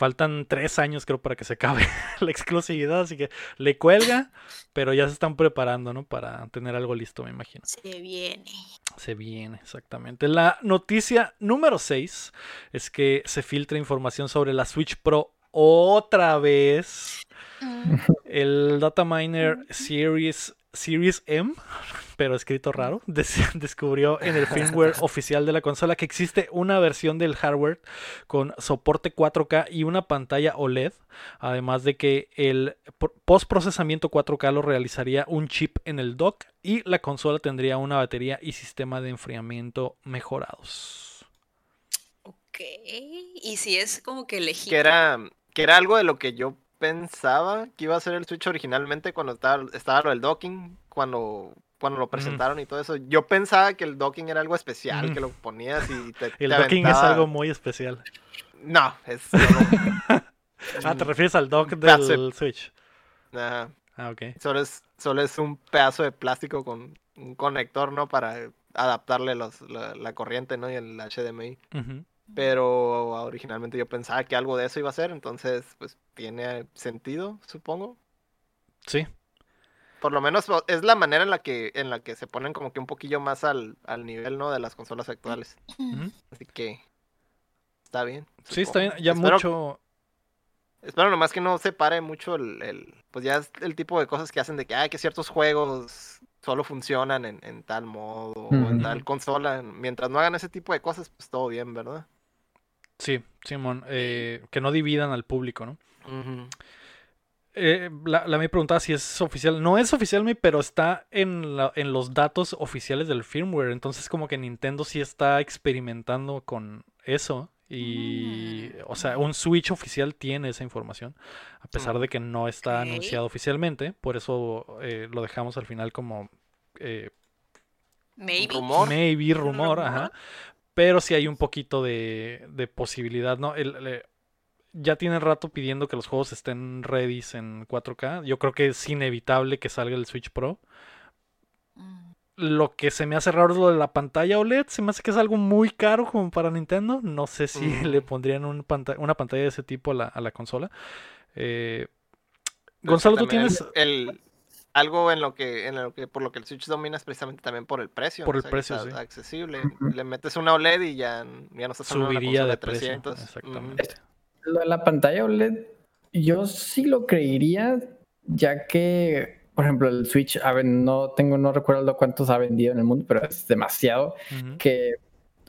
A: Faltan tres años, creo, para que se acabe la exclusividad, así que le cuelga, pero ya se están preparando, ¿no? Para tener algo listo, me imagino.
C: Se viene.
A: Se viene, exactamente. La noticia número 6 es que se filtra información sobre la Switch Pro otra vez. Mm. El Data Miner Series, Series M pero escrito raro, descubrió en el firmware oficial de la consola que existe una versión del hardware con soporte 4K y una pantalla OLED, además de que el postprocesamiento 4K lo realizaría un chip en el dock y la consola tendría una batería y sistema de enfriamiento mejorados.
C: Ok, y si es como que elegí.
B: Que era, que era algo de lo que yo pensaba que iba a ser el Switch originalmente cuando estaba, estaba lo del docking, cuando, cuando lo presentaron y todo eso. Yo pensaba que el docking era algo especial, que lo ponías y te.
A: El docking es algo muy especial.
B: No, es.
A: ah, te refieres al dock del Switch.
B: Ajá.
A: Ah, ok.
B: Solo es, solo es un pedazo de plástico con un conector, ¿no? Para adaptarle los, la, corriente, ¿no? Y el HDMI. Pero originalmente yo pensaba que algo de eso iba a ser, entonces, pues tiene sentido, supongo.
A: Sí.
B: Por lo menos es la manera en la que, en la que se ponen como que un poquillo más al, al nivel, ¿no? De las consolas actuales. Así que está bien.
A: Sí, está bien. Ya mucho.
B: Espero nomás que no se pare mucho el, Pues ya es el tipo de cosas que hacen de que, hay que ciertos juegos solo funcionan en, en tal modo o en tal consola. Mientras no hagan ese tipo de cosas, pues todo bien, ¿verdad?
A: Sí, Simón, eh, que no dividan al público, ¿no? Eh, la, la, me preguntaba si es oficial. No es oficial, pero está en, la, en los datos oficiales del firmware. Entonces, como que Nintendo sí está experimentando con eso. Y, o sea, un Switch oficial tiene esa información, a pesar de que no está anunciado oficialmente. Por eso eh, lo dejamos al final como eh,
C: Maybe.
B: rumor.
A: Maybe rumor, ajá pero sí hay un poquito de, de posibilidad, ¿no? El, ya tienen rato pidiendo que los juegos estén ready en 4K. Yo creo que es inevitable que salga el Switch Pro. Mm. Lo que se me hace raro es lo de la pantalla OLED. Se me hace que es algo muy caro como para Nintendo. No sé si le pondrían una pantalla de ese tipo a la, a la consola. Eh, Gonzalo, tú tienes.
B: El, algo en lo que en lo que por lo que el Switch domina es precisamente también por el precio
A: por el precio
B: sí. accesible le metes una OLED y ya, ya no estás
A: subiría
B: de,
A: 300 exactamente
D: lo de la pantalla OLED yo sí lo creería ya que por ejemplo el Switch a ver, no tengo no recuerdo cuántos ha vendido en el mundo pero es demasiado que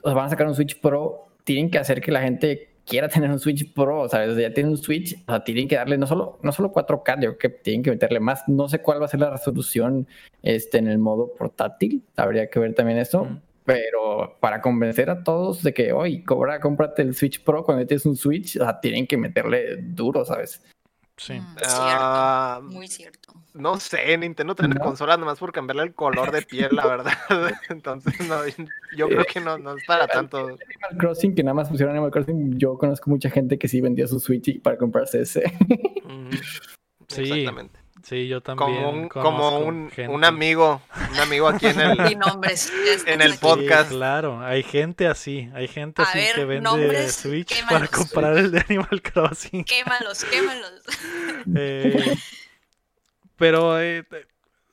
D: van a sacar un Switch Pro tienen que hacer que la gente quiera tener un Switch Pro, ¿sabes? ya tiene un Switch, o sea, tienen que darle no solo, no solo 4K, yo creo que tienen que meterle más. No sé cuál va a ser la resolución este, en el modo portátil, habría que ver también eso. Pero para convencer a todos de que, hoy cobra, cómprate el Switch Pro cuando tienes un Switch, o sea, tienen que meterle duro, ¿sabes?
A: Sí.
C: Mm, ah, muy cierto.
B: No sé, Nintendo tener consolas nomás por cambiarle el color de piel, la verdad. Entonces, no, yo creo que no, no es para tanto.
D: Animal Crossing, que nada más pusieron Animal Crossing, yo conozco mucha gente que sí vendía su Switch para comprarse ese.
A: sí. Exactamente. Sí, yo también.
B: Como un, un, amigo, un amigo aquí en el, en el podcast.
A: claro, hay gente así, hay gente así que vende Switch para comprar el de Animal Crossing.
C: Quémalos, quémalos.
A: Eh, pero eh,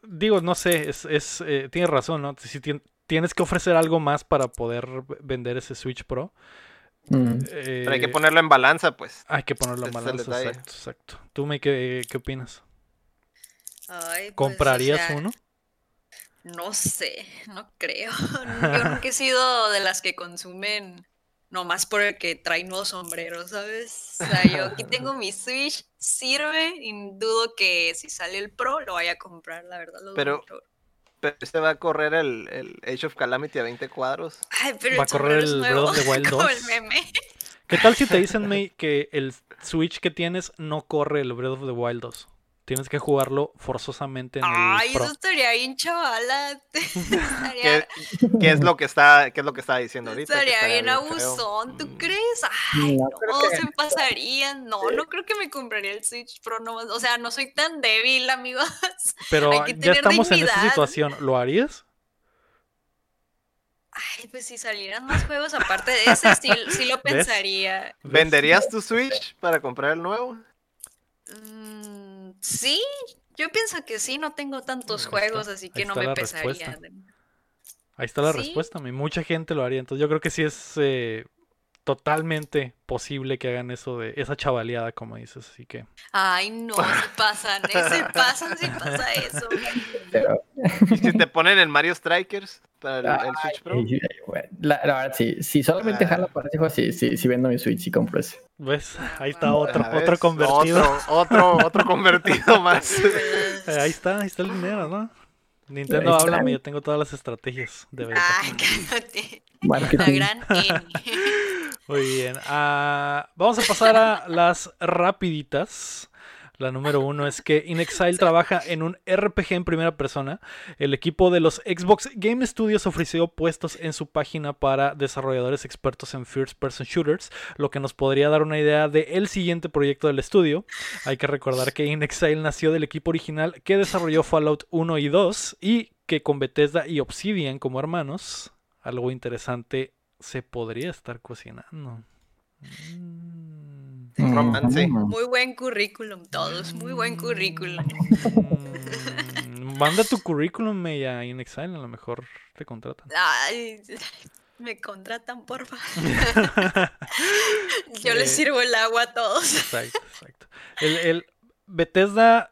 A: digo, no sé, es, es eh, tienes razón, ¿no? Si tienes que ofrecer algo más para poder vender ese Switch Pro.
B: Mm. pero hay que ponerlo en balanza, pues.
A: Hay que ponerlo en balanza, exacto, exacto. ¿Tú, me qué, qué opinas?
C: Pues,
A: ¿Comprarías uno?
C: No sé, no creo. Yo nunca he sido de las que consumen nomás porque trae nuevos sombreros, ¿sabes? O sea, yo aquí tengo mi Switch, sirve y dudo que si sale el Pro lo vaya a comprar, la verdad.
B: pero, pero este va a correr el, el, Age of Calamity a 20 cuadros.
C: Ay, pero
A: va a correr el Breath of the Wild 2. ¿Qué tal si te dicen, May, que el Switch que tienes no corre el Breath of the Wild 2? Tienes que jugarlo forzosamente en el
C: Ay,
A: Pro.
C: eso estaría bien chavala.
B: ¿Qué, ¿Qué, es lo que está, qué es lo que está diciendo ahorita?
C: Estaría, bien, abusón, ¿tú mm. crees? Ay, no, no se pasaría. No, no creo que me compraría el Switch Pro nomás. O sea, no soy tan débil, amigos.
A: Pero ya estamos en esta situación. ¿Lo harías?
C: Ay, pues si salieran más juegos aparte de ese, sí, sí lo pensaría.
B: ¿Venderías tu Switch para comprar el nuevo?
C: Mmm sí, yo pienso que sí, no tengo tantos juegos, así que no me pesaría.
A: Ahí está la respuesta, mucha gente lo haría, entonces yo creo que sí es eh, totalmente posible que hagan eso de esa chavaleada, como dices, así que...
C: Ay, no, se pasan, ¿eh? se pasan si pasa eso.
D: Pero
B: ¿Y si te ponen el Mario Strikers para el, Switch Pro?
D: la, verdad, sí. Si solamente jala para ese juego, sí, sí, sí vendo mi Switch y compro ese.
A: ¿Ves? Ahí está otro, otro convertido.
B: Otro, otro, convertido más.
A: Eh, ahí está, ahí está el dinero, ¿no? Nintendo, háblame, yo tengo todas las estrategias de venta.
C: Ay, cállate. La gran
A: Muy bien. Ah, vamos a pasar a las rapiditas. La número uno es que InXile trabaja en un RPG en primera persona. El equipo de los Xbox Game Studios ofreció puestos en su página para desarrolladores expertos en first person shooters, lo que nos podría dar una idea de el siguiente proyecto del estudio. Hay que recordar que InXile nació del equipo original que desarrolló Fallout 1 y 2 y que con Bethesda y Obsidian como hermanos, algo interesante se podría estar cocinando. Mm.
C: Muy buen currículum, todos. Muy buen currículum.
A: Mm, manda tu currículum a InXile, a lo mejor te contratan.
C: me contratan, porfa. Yo les sirvo el agua a todos.
A: Exacto, exacto. El, Bethesda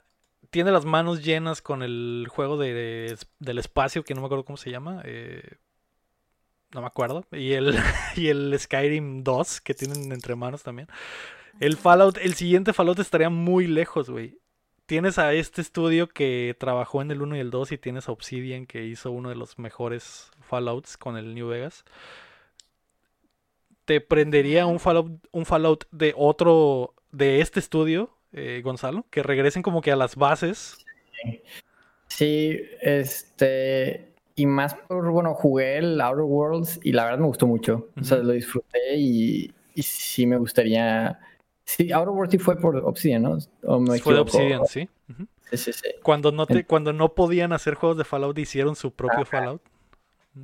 A: tiene las manos llenas con el juego de, del espacio, que no me acuerdo cómo se llama. Eh, no me acuerdo. Y el, y el Skyrim 2, que tienen entre manos también. El Fallout, el siguiente Fallout estaría muy lejos, güey. Tienes a este estudio que trabajó en el 1 y el 2 y tienes a Obsidian que hizo uno de los mejores Fallouts con el New Vegas. ¿Te prendería un Fallout, un Fallout de otro, de este estudio, eh, Gonzalo? Que regresen como que a las bases.
D: Sí, este, y más por, bueno, jugué el Outer Worlds y la verdad me gustó mucho. O sea, lo disfruté y, y sí me gustaría Sí, Outer Worlds fue por Obsidian, ¿no?
A: fue de Obsidian, sí.
D: Sí, sí, sí.
A: Cuando no, te, cuando no podían hacer juegos de Fallout, hicieron su propio Fallout.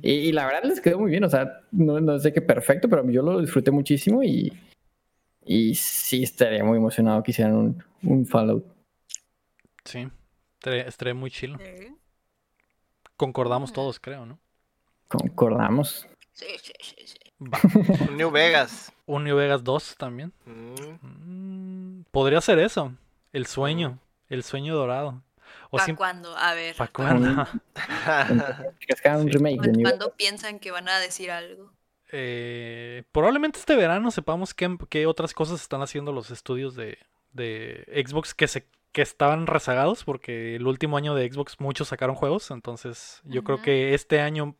D: Y, la verdad les quedó muy bien, o sea, no, sé qué perfecto, pero yo lo disfruté muchísimo y, y sí estaría muy emocionado que hicieran un, un Fallout.
A: Sí, estaría, muy chilo. Concordamos todos, creo, ¿no?
D: Concordamos.
C: Sí, sí, sí, sí.
B: Un New Vegas.
A: Un New Vegas 2 también. Mm. Mm, podría ser eso. El sueño. El sueño dorado.
C: ¿Para cuándo? A ver.
A: ¿Para cuándo?
C: ¿Cuándo piensan que van a decir algo?
A: Eh, probablemente este verano sepamos qué, otras cosas están haciendo los estudios de, Xbox que se que estaban rezagados porque el último año de Xbox muchos sacaron juegos, entonces yo creo que este año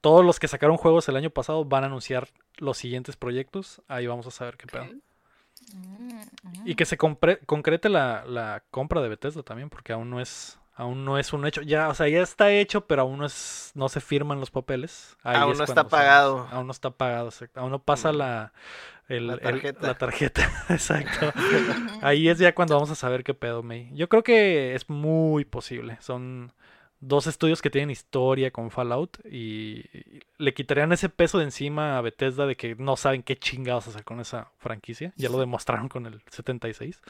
A: todos los que sacaron juegos el año pasado van a anunciar los siguientes proyectos. Ahí vamos a saber qué pedo. Mm, y que se concrete la, compra de Bethesda también, porque aún no es aún no es un hecho. Ya, o sea, ya está hecho, pero aún no es no se firman los papeles.
B: aún no está pagado.
A: aún no está pagado, Aún no pasa la la tarjeta. la tarjeta, exacto. Ahí es ya cuando vamos a saber qué pedo, May. Yo creo que es muy posible. Son dos estudios que tienen historia con Fallout y le quitarían ese peso de encima a Bethesda de que no saben qué chingados hacer con esa franquicia. Ya lo demostraron con el 76.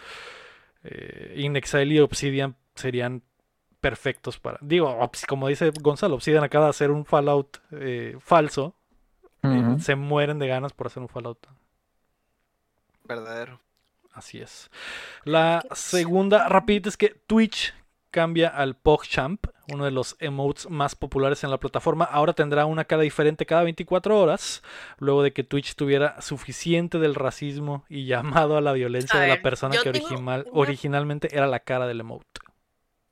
A: Eh, Inexile y Obsidian serían perfectos para... Digo, como dice Gonzalo, Obsidian acaba de hacer un Fallout eh, falso. Eh, se mueren de ganas por hacer un Fallout.
B: Verdadero.
A: Así es. La segunda rapidita es que Twitch cambia al PogChamp, uno de los emotes más populares en la plataforma. Ahora tendrá una cara diferente cada 24 horas, luego de que Twitch tuviera suficiente del racismo y llamado a la violencia de la persona que original, originalmente era la cara del emote.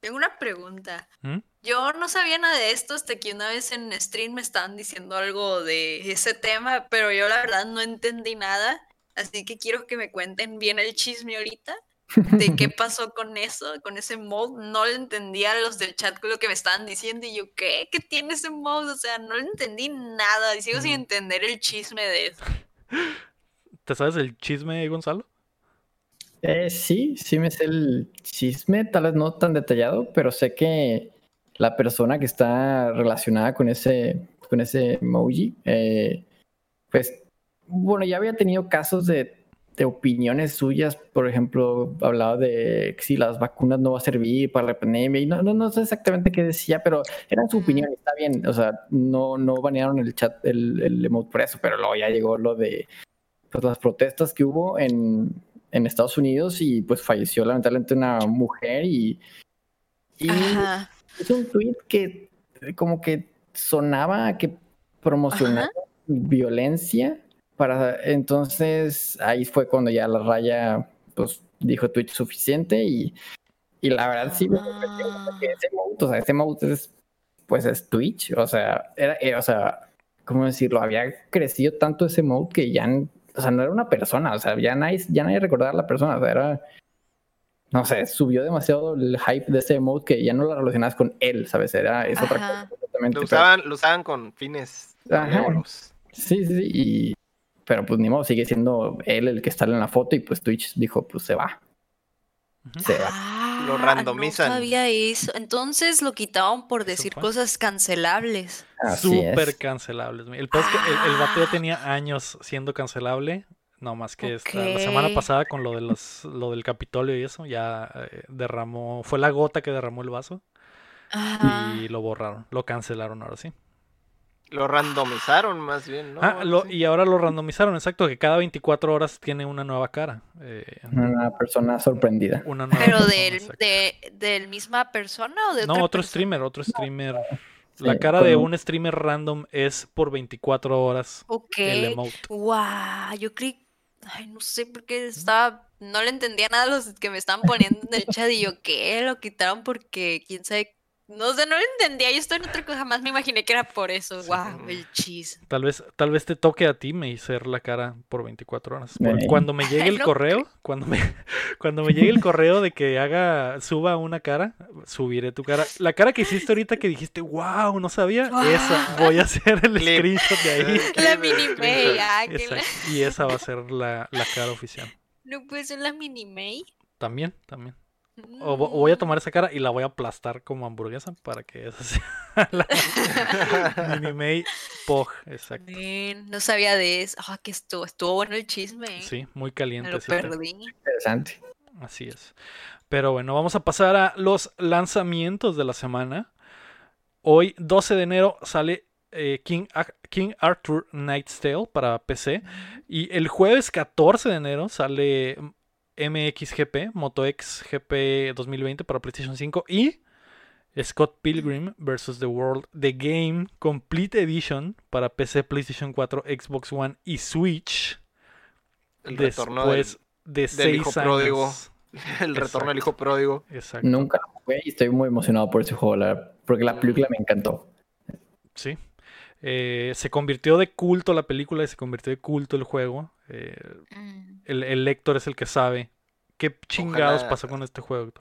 C: Tengo una pregunta. ¿Mm? Yo no sabía nada de esto hasta que una vez en stream me estaban diciendo algo de ese tema, pero yo la verdad no entendí nada. Así que quiero que me cuenten bien el chisme ahorita de qué pasó con eso, con ese mod. No le entendía a los del chat lo que me estaban diciendo y yo, ¿qué? ¿Qué tiene ese mod? O sea, no le entendí nada y sigo sin entender el chisme de eso.
A: ¿Te sabes el chisme, Gonzalo?
D: Eh, sí, sí me sé el chisme, tal vez no tan detallado, pero sé que la persona que está relacionada con ese, con ese emoji, eh, pues, bueno, ya había tenido casos de de opiniones suyas, por ejemplo, hablaba de si las vacunas no va a servir para la pandemia, y no, no, no sé exactamente qué decía, pero era su opinión, está bien, o sea, no, no banearon el chat, el, el emote por eso, pero luego ya llegó lo de pues, las protestas que hubo en, en Estados Unidos y pues falleció lamentablemente una mujer y, y es un tweet que como que sonaba que promocionaba violencia para entonces ahí fue cuando ya la raya pues dijo Twitch suficiente y, y la verdad sí me porque ese mode, o sea, ese mode es pues es Twitch, o sea, era, eh, o sea, ¿cómo decirlo? Había crecido tanto ese mode que ya, o sea, no era una persona, o sea, ya nadie, ya nadie recordaba a la persona, o sea, era, no sé, subió demasiado el hype de ese mode que ya no lo relacionabas con él, ¿sabes? Era, es otra cosa
B: completamente. Lo usaban, lo usaban con fines
D: Sí, sí, sí, y, pero pues ni modo, sigue siendo él el que está en la foto y pues Twitch dijo, pues se va.
C: Se va. Ah, lo randomizan. No sabía eso. Entonces lo quitaban por decir cosas cancelables.
A: Súper cancelables. El, el, el ah. tenía años siendo cancelable. No más que esta, la semana pasada con lo de los, lo del Capitolio y eso, ya eh, derramó, fue la gota que derramó el vaso. Y lo borraron, lo cancelaron ahora sí.
B: Lo randomizaron más bien, ¿no?
A: Ah, y ahora lo randomizaron, exacto, que cada 24 horas tiene una nueva cara.
D: Eh, una persona sorprendida.
C: ¿Pero del, de, del misma persona o de
A: No, otro streamer, otro streamer. la cara de un streamer random es por 24 horas
C: ok el emote. Wow, yo creí... Ay, no sé por qué estaba... No le entendía nada a los que me estaban poniendo en el chat y yo, ¿qué? Lo quitaron porque quién sabe no sé, no lo entendía. Yo estoy en otra cosa. Jamás me imaginé que era por eso. Wow, el cheese.
A: Tal vez, tal vez te toque a ti me hice la cara por 24 horas. Cuando me llegue el correo, cuando me, cuando me llegue el correo de que haga, suba una cara, subiré tu cara. La cara que hiciste ahorita que dijiste, wow, no sabía, esa, voy a hacer el screenshot de ahí.
C: La mini May. Ah,
A: y esa va a ser la, la cara oficial.
C: ¿No puede ser la mini May?
A: También, también. O, voy a tomar esa cara y la voy a aplastar como hamburguesa para que esa sea la Mini Pog, exacto.
C: no sabía de eso. Ah, que estuvo, estuvo bueno el chisme.
A: Sí, muy caliente.
C: lo perdí.
D: Interesante.
A: Así es. Pero bueno, vamos a pasar a los lanzamientos de la semana. Hoy, 12 de enero, sale eh, King, King, Arthur Knight's Tale para PC. Y el jueves 14 de enero sale MXGP, MotoX GP 2020 para PlayStation 5 y Scott Pilgrim vs. The World The Game Complete Edition para PC, PlayStation 4, Xbox One y Switch.
B: El después de seis años. Pródigo. El retorno del hijo pródigo.
D: Exacto. Nunca lo jugué y estoy muy emocionado por ese juego, porque la película me encantó.
A: Sí. Eh, se convirtió de culto la película y se convirtió de culto el juego. Eh, mm. el, lector es el que sabe qué chingados pasó con este juego.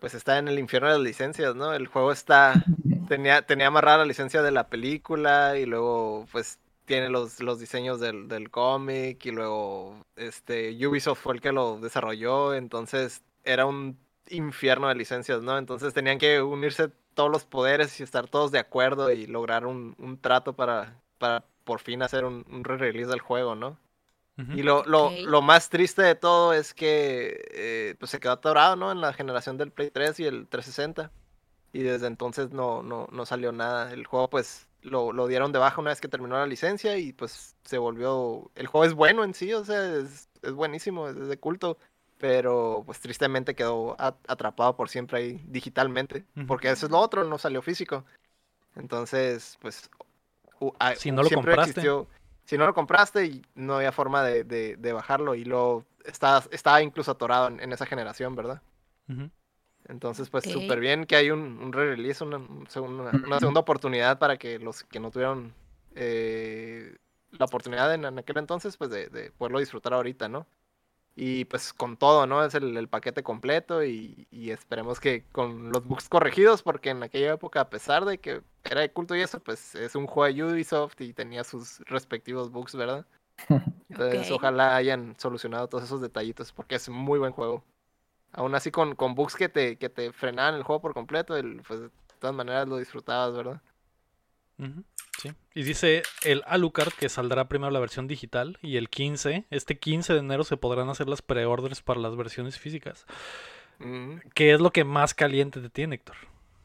B: Pues está en el infierno de las licencias, ¿no? El juego está. Tenía, tenía amarrada la licencia de la película y luego, pues, tiene los, los diseños del, del cómic y luego este Ubisoft fue el que lo desarrolló, entonces era un infierno de licencias, ¿no? Entonces tenían que unirse todos los poderes y estar todos de acuerdo y lograr un, un trato para, para por fin hacer un, un re-release del juego, ¿no? Y lo, lo, lo, más triste de todo es que eh, pues se quedó atorado, ¿no? En la generación del Play 3 y el 360. Y desde entonces no, no, no salió nada. El juego pues lo, lo, dieron de baja una vez que terminó la licencia y pues se volvió... El juego es bueno en sí, o sea, es, es buenísimo, es de culto. Pero pues tristemente quedó atrapado por siempre ahí digitalmente. Porque eso es lo otro, no salió físico. Entonces, pues...
A: si no lo compraste
B: si no lo compraste y no había forma de, de, bajarlo y lo estaba, estaba incluso atorado en, esa generación, ¿verdad? Entonces, pues súper bien que hay un, un re-release, una, una, segunda oportunidad para que los que no tuvieron eh, la oportunidad en, en, aquel entonces, pues de, de poderlo disfrutar ahorita, ¿no? Y pues con todo, ¿no? Es el, paquete completo y, esperemos que con los bugs corregidos, porque en aquella época, a pesar de que era de culto y eso, pues es un juego de Ubisoft y tenía sus respectivos bugs, ¿verdad? Entonces ojalá hayan solucionado todos esos detallitos, porque es muy buen juego. Aún así con, con bugs que te, que te frenaban el juego por completo, el, pues de todas maneras lo disfrutabas, ¿verdad?
A: Sí. Y dice el Alucard que saldrá primero la versión digital y el 15, este 15 de enero se podrán hacer las preorders para las versiones físicas. Mm. ¿Qué es lo que más caliente te tiene, Héctor?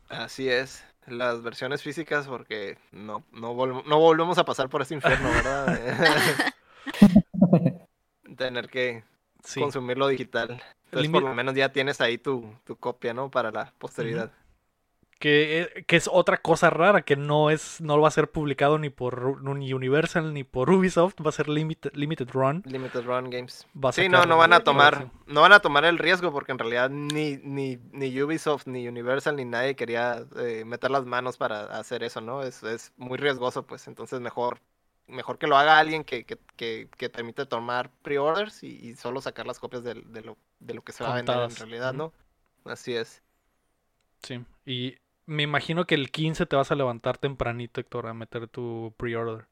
B: Así es, las versiones físicas porque no, no, volvemos a pasar por ese infierno, ¿verdad? Tener que consumir lo digital. Entonces por lo menos ya tienes ahí tu, tu copia, ¿no? Para la posteridad
A: Que, que, es otra cosa rara, que no es no va a ser publicado ni por ni Universal ni por Ubisoft, va a ser Limited, limited Run.
B: Limited Run Games. sí, no, no van a tomar, no van a tomar el riesgo porque en realidad ni, ni, ni Ubisoft, ni Universal, ni nadie quería eh, meter las manos para hacer eso, ¿no? Es, es muy riesgoso, pues entonces mejor mejor que lo haga alguien que, que, que, que permite tomar pre-orders y, solo sacar las copias de, de, lo, de lo que se va a vender en realidad, ¿no? Así es.
A: Sí, y me imagino que el 15 te vas a levantar tempranito, Héctor, a meter tu pre-order.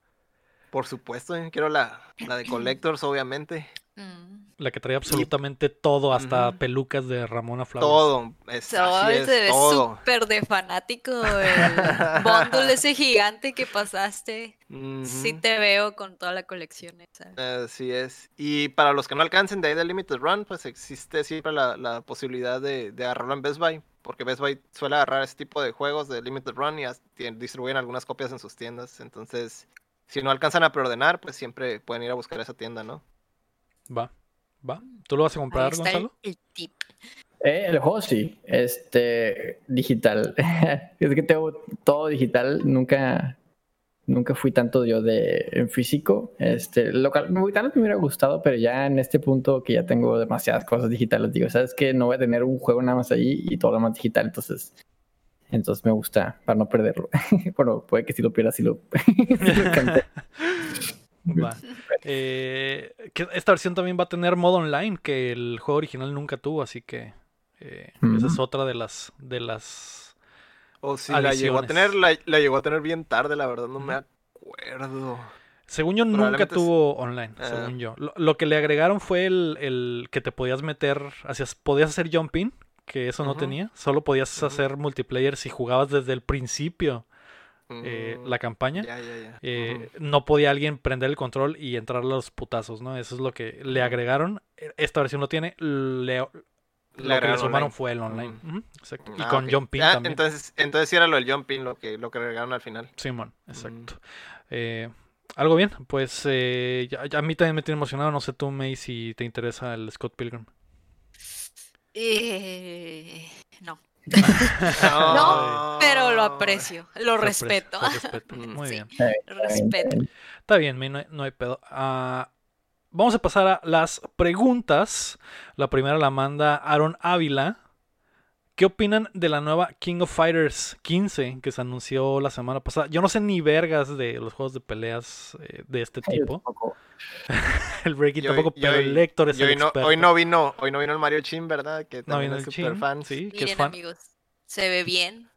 B: Por supuesto, eh, quiero la, la de Collectors, obviamente.
A: Mm. La que trae absolutamente todo, hasta pelucas de Ramona Flowers.
B: Todo, es, así es, se ve
C: súper de fanático el bundle ese gigante que pasaste. Sí te veo con toda la colección esa.
B: Así es. Y para los que no alcancen de ahí de Limited Run, pues existe siempre la, la posibilidad de, de agarrarlo en Best Buy porque Best Buy suele agarrar ese tipo de juegos de Limited Run y distribuyen algunas copias en sus tiendas. Entonces, si no alcanzan a preordenar, pues siempre pueden ir a buscar esa tienda, ¿no?
A: Va, va. ¿Tú lo vas a comprar, Gonzalo?
D: El, eh, el juego sí, este, digital. es que tengo todo digital, nunca, nunca fui tanto yo de en físico. Este, local, me hubiera gustado, pero ya en este punto que ya tengo demasiadas cosas digitales, digo, sabes que no voy a tener un juego nada más ahí y todo lo más digital, entonces, entonces me gusta para no perderlo. bueno, puede que si lo pierda, si lo,
A: eh, esta versión también va a tener modo online que el juego original nunca tuvo, así que eh, esa es otra de las de las
B: o si la llegó a tener, la, llegó a tener bien tarde, la verdad no me acuerdo.
A: Según yo, nunca tuvo online, ah. según yo. Lo, que le agregaron fue el, que te podías meter, hacías, podías hacer jumping, que eso no tenía. Solo podías hacer multiplayer si jugabas desde el principio eh, mm, la campaña. Eh, no podía alguien prender el control y entrar a los putazos, ¿no? Eso es lo que le agregaron. E, esta versión lo tiene. Le, lo que le sumaron fue el online. exacto. Y ah, con jumping ah, también.
B: Entonces, entonces sí era lo del jumping lo que, lo que agregaron al final.
A: Simón, exacto. Eh, algo bien, pues eh, ya, a mí también me tiene emocionado. No sé tú, May, si te interesa el Scott Pilgrim.
C: Eh, no. no, pero lo aprecio, lo respeto.
A: Muy bien. Respeto. Está bien, no hay, no hay pedo. Ah, Vamos a pasar a las preguntas. La primera la manda Aaron Ávila. ¿Qué opinan de la nueva King of Fighters 15 que se anunció la semana pasada? Yo no sé ni vergas de los juegos de peleas eh, de este tipo. el Breaking tampoco, pero el Lector es el
B: no, Hoy no vino, hoy no vino el Mario Chin, ¿verdad? Que también es super fan.
A: Sí,
C: que es fan. amigos, se ve bien,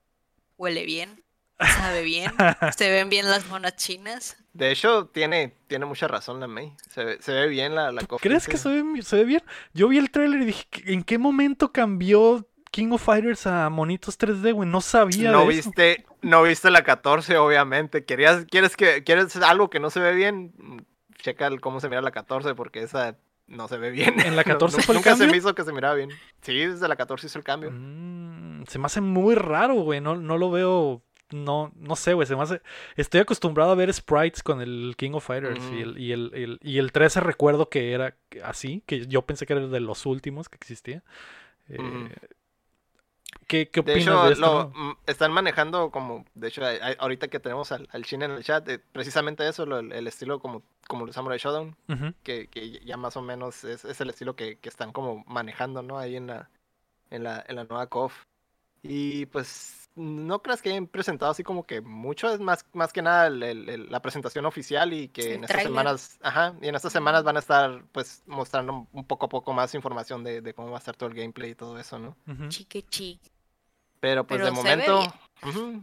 C: huele bien, sabe bien, se ven bien las monas chinas.
B: De hecho, tiene, tiene mucha razón la May. Se ve, se ve bien la, la
A: ¿Crees que se ve, se ve bien? Yo vi el trailer y dije, ¿en qué momento cambió King of Fighters a monitos 3D, güey? No sabía
B: no viste, No viste la 14, obviamente. ¿Querías, quieres, que, ¿Quieres algo que no se ve bien? Checa cómo se mira la 14, porque esa no se ve bien.
A: ¿En la 14 fue
B: el Nunca se me hizo que se mirara bien. Sí, desde la 14 hizo el cambio.
A: Mm, se me hace muy raro, güey. No, no lo veo no, no sé, güey, se me hace... Estoy acostumbrado a ver sprites con el King of Fighters y, el, y, el, y el 13 recuerdo que era así, que yo pensé que era de los últimos que existía. Eh, ¿Qué, qué opinas de, hecho, esto,
B: lo, están manejando como, de hecho, ahorita que tenemos al, al Shin en el chat, eh, precisamente eso, el, estilo como, como el Samurai Shodown, que, que, ya más o menos es, es el estilo que, que, están como manejando, ¿no? Ahí en la, en la, en la nueva KOF. Y pues no creas que hayan presentado así como que mucho, es más, más que nada la presentación oficial y que en estas semanas, ajá, y en estas semanas van a estar pues mostrando un poco a poco más información de, cómo va a estar todo el gameplay y todo eso, ¿no?
C: Chique
B: Pero pues de momento,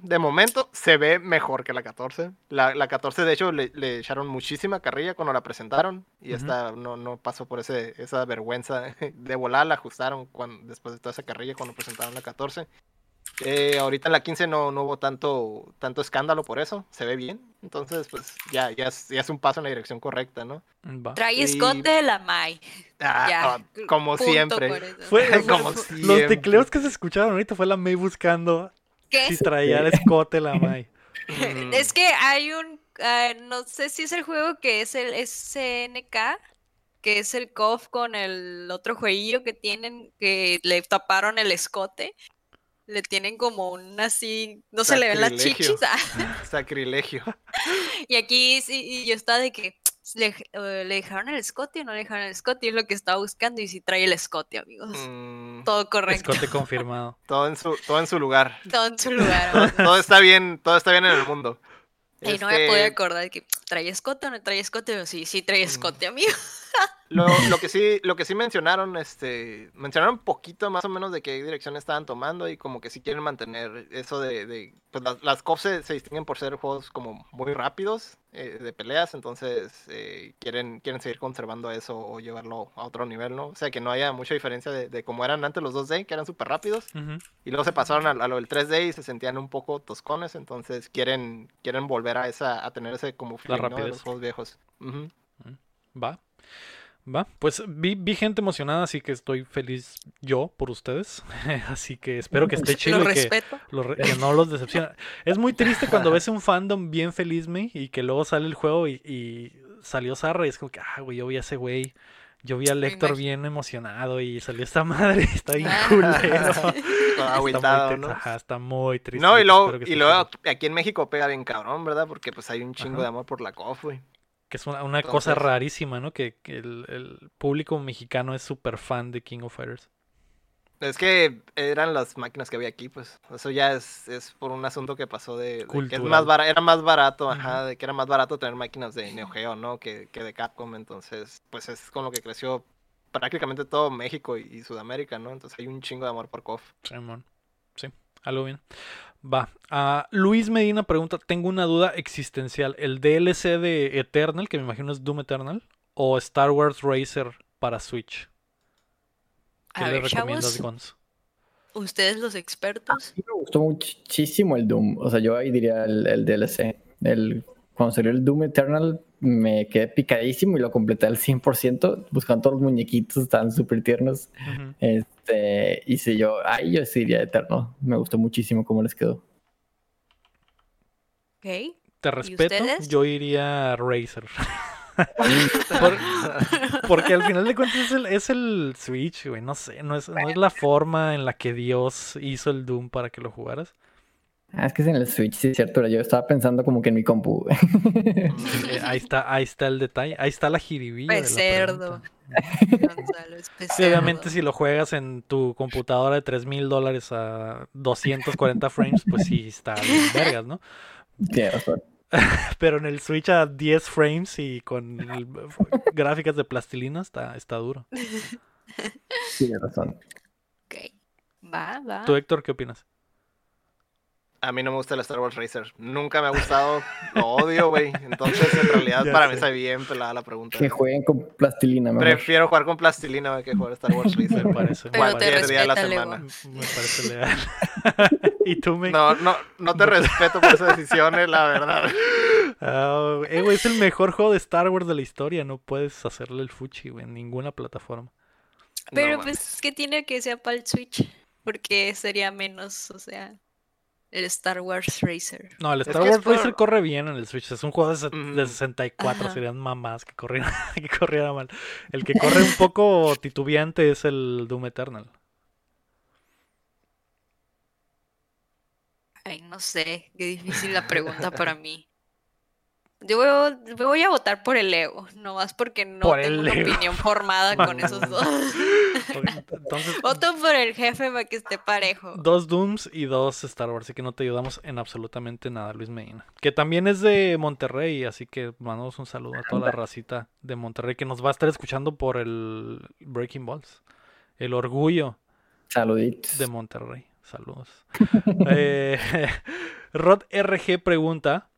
B: de momento se ve mejor que la 14. La, la 14 de hecho le, echaron muchísima carrilla cuando la presentaron y esta no, no pasó por ese, esa vergüenza de volar, la ajustaron cuando, después de toda esa carrilla cuando presentaron la 14. Eh, ahorita en la 15 no, no hubo tanto, tanto escándalo por eso, se ve bien. Entonces, pues ya, ya, es, ya es un paso en la dirección correcta, ¿no?
C: Trae escote de la Mai.
B: Ah, como siempre.
A: Fue, como Los tecleos que se escucharon ahorita fue la May buscando si traía el escote la Mai.
C: es que hay un, ah, no sé si es el juego que es el SNK, que es el KOF con el otro jueguillo que tienen, que le taparon el escote le tienen como un así, no se le ven las chichis.
B: Ah. Sacrilegio.
C: Y aquí sí, yo estaba de que le, eh, le, dejaron el Scotty o no le dejaron el Scotty, es lo que estaba buscando y si trae el Scotty, amigos. Mm. todo correcto.
A: Scotty confirmado.
B: todo en su, todo en su lugar.
C: Todo en su lugar.
B: todo, está bien, todo está bien en el mundo.
C: Y no me podía este acordar de que trae escote o no trae escote, sí, sí trae escote, amigo.
B: Lo, lo, que sí, lo que sí mencionaron, este, mencionaron un poquito más o menos de qué dirección estaban tomando y como que sí quieren mantener eso de, de pues las, las COP se, distinguen por ser juegos como muy rápidos eh, de peleas, entonces eh, quieren, quieren seguir conservando eso o llevarlo a otro nivel, ¿no? O sea, que no haya mucha diferencia de, de cómo eran antes los 2D, que eran súper rápidos, y luego se pasaron a, lo del 3D y se sentían un poco toscones, entonces quieren, quieren volver a esa, a tener ese como
A: feeling,
B: de los juegos viejos.
A: Va. Va, pues vi, gente emocionada, así que estoy feliz yo por ustedes. así que espero que esté chido y que, no los decepcione. es muy triste cuando ves un fandom bien feliz, me, y que luego sale el juego y, salió Zarra y es como que, ah, güey, yo vi a ese güey. Yo vi a Lector bien emocionado y salió esta madre, está bien culero.
B: está, muy, ¿no?
A: está muy triste.
B: No, y luego, y luego aquí en México pega bien cabrón, ¿verdad? Porque pues hay un chingo de amor por la COF, güey.
A: Que es una, cosa rarísima, ¿no? Que, el, público mexicano es súper fan de King of Fighters.
B: Es que eran las máquinas que había aquí, pues. Eso ya es, es por un asunto que pasó de, que es más era más barato, ajá, de que era más barato tener máquinas de Neo Geo, ¿no? Que, que de Capcom. Entonces, pues es con lo que creció prácticamente todo México y, Sudamérica, ¿no? Entonces hay un chingo de amor por KOF.
A: Sí, sí, algo bien. Va. Uh, Luis Medina pregunta, tengo una duda existencial. ¿El DLC de Eternal, que me imagino es Doom Eternal, o Star Wars Racer para Switch?
C: ¿Qué le recomiendas, Gons? ¿Ustedes los expertos?
D: me gustó muchísimo el Doom. O sea, yo ahí diría el, DLC. El, cuando salió el Doom Eternal me quedé picadísimo y lo completé al 100%, buscando todos los muñequitos, estaban súper tiernos. Este, y si yo, ay, yo sí iría Eterno. Me gustó muchísimo cómo les quedó.
C: Ok.
A: Te respeto, yo iría Razer. porque al final de cuentas es el, es el Switch, güey. No sé, no es, no es la forma en la que Dios hizo el Doom para que lo jugaras.
D: Ah, es que es en el Switch, sí es cierto. Yo estaba pensando como que en mi compu.
A: Eh, ahí está, ahí está el detalle. Ahí está la jiribilla.
C: Pues cerdo.
A: Sí, obviamente si lo juegas en tu computadora de 3 mil dólares a 240 frames, pues sí está bien vergas, ¿no?
D: Razón.
A: Pero en el Switch a 10 frames y con gráficas de plastilina está, está duro.
D: Tienes razón.
C: Ok. Va, va.
A: ¿Tú, Héctor, qué opinas?
B: A mí no me gusta el Star Wars Racer. Nunca me ha gustado. Lo odio, güey. Entonces, en realidad, para mí está bien pelada la pregunta.
D: Que jueguen con plastilina,
B: mejor. Prefiero jugar con plastilina güey, que jugar Star Wars Racer.
A: Me parece.
C: Cualquier día de la semana.
A: Me parece legal. ¿Y tú, me?
B: No, no, no te respeto por esas decisiones, la verdad.
A: Uh, eh, güey, es el mejor juego de Star Wars de la historia. No puedes hacerle el fuchi, güey, en ninguna plataforma.
C: Pero, pues, ¿qué tiene que ser para el Switch? Porque sería menos, o sea. El Star Wars Racer.
A: No, el Star Wars Racer corre bien en el Switch. Es un juego de, 64. Serían mamás que corrieran, que corriera mal. El que corre un poco titubeante es el Doom Eternal.
C: Ay, no sé. Qué difícil la pregunta para mí. Yo voy, a votar por el Ego, no más porque no tengo una opinión formada con esos dos. Voto por el jefe para que esté parejo.
A: Dos Dooms y dos Star Wars, así que no te ayudamos en absolutamente nada, Luis Medina. Que también es de Monterrey, así que mandamos un saludo a toda la racita de Monterrey que nos va a estar escuchando por el Breaking Balls. El orgullo
D: Saluditos.
A: de Monterrey. Saludos. eh, Rod RG pregunta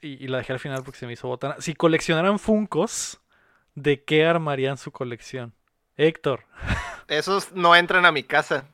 A: y, la dejé al final porque se me hizo botana. Si coleccionaran Funcos, ¿de qué armarían su colección? Héctor.
B: Esos no entran a mi casa.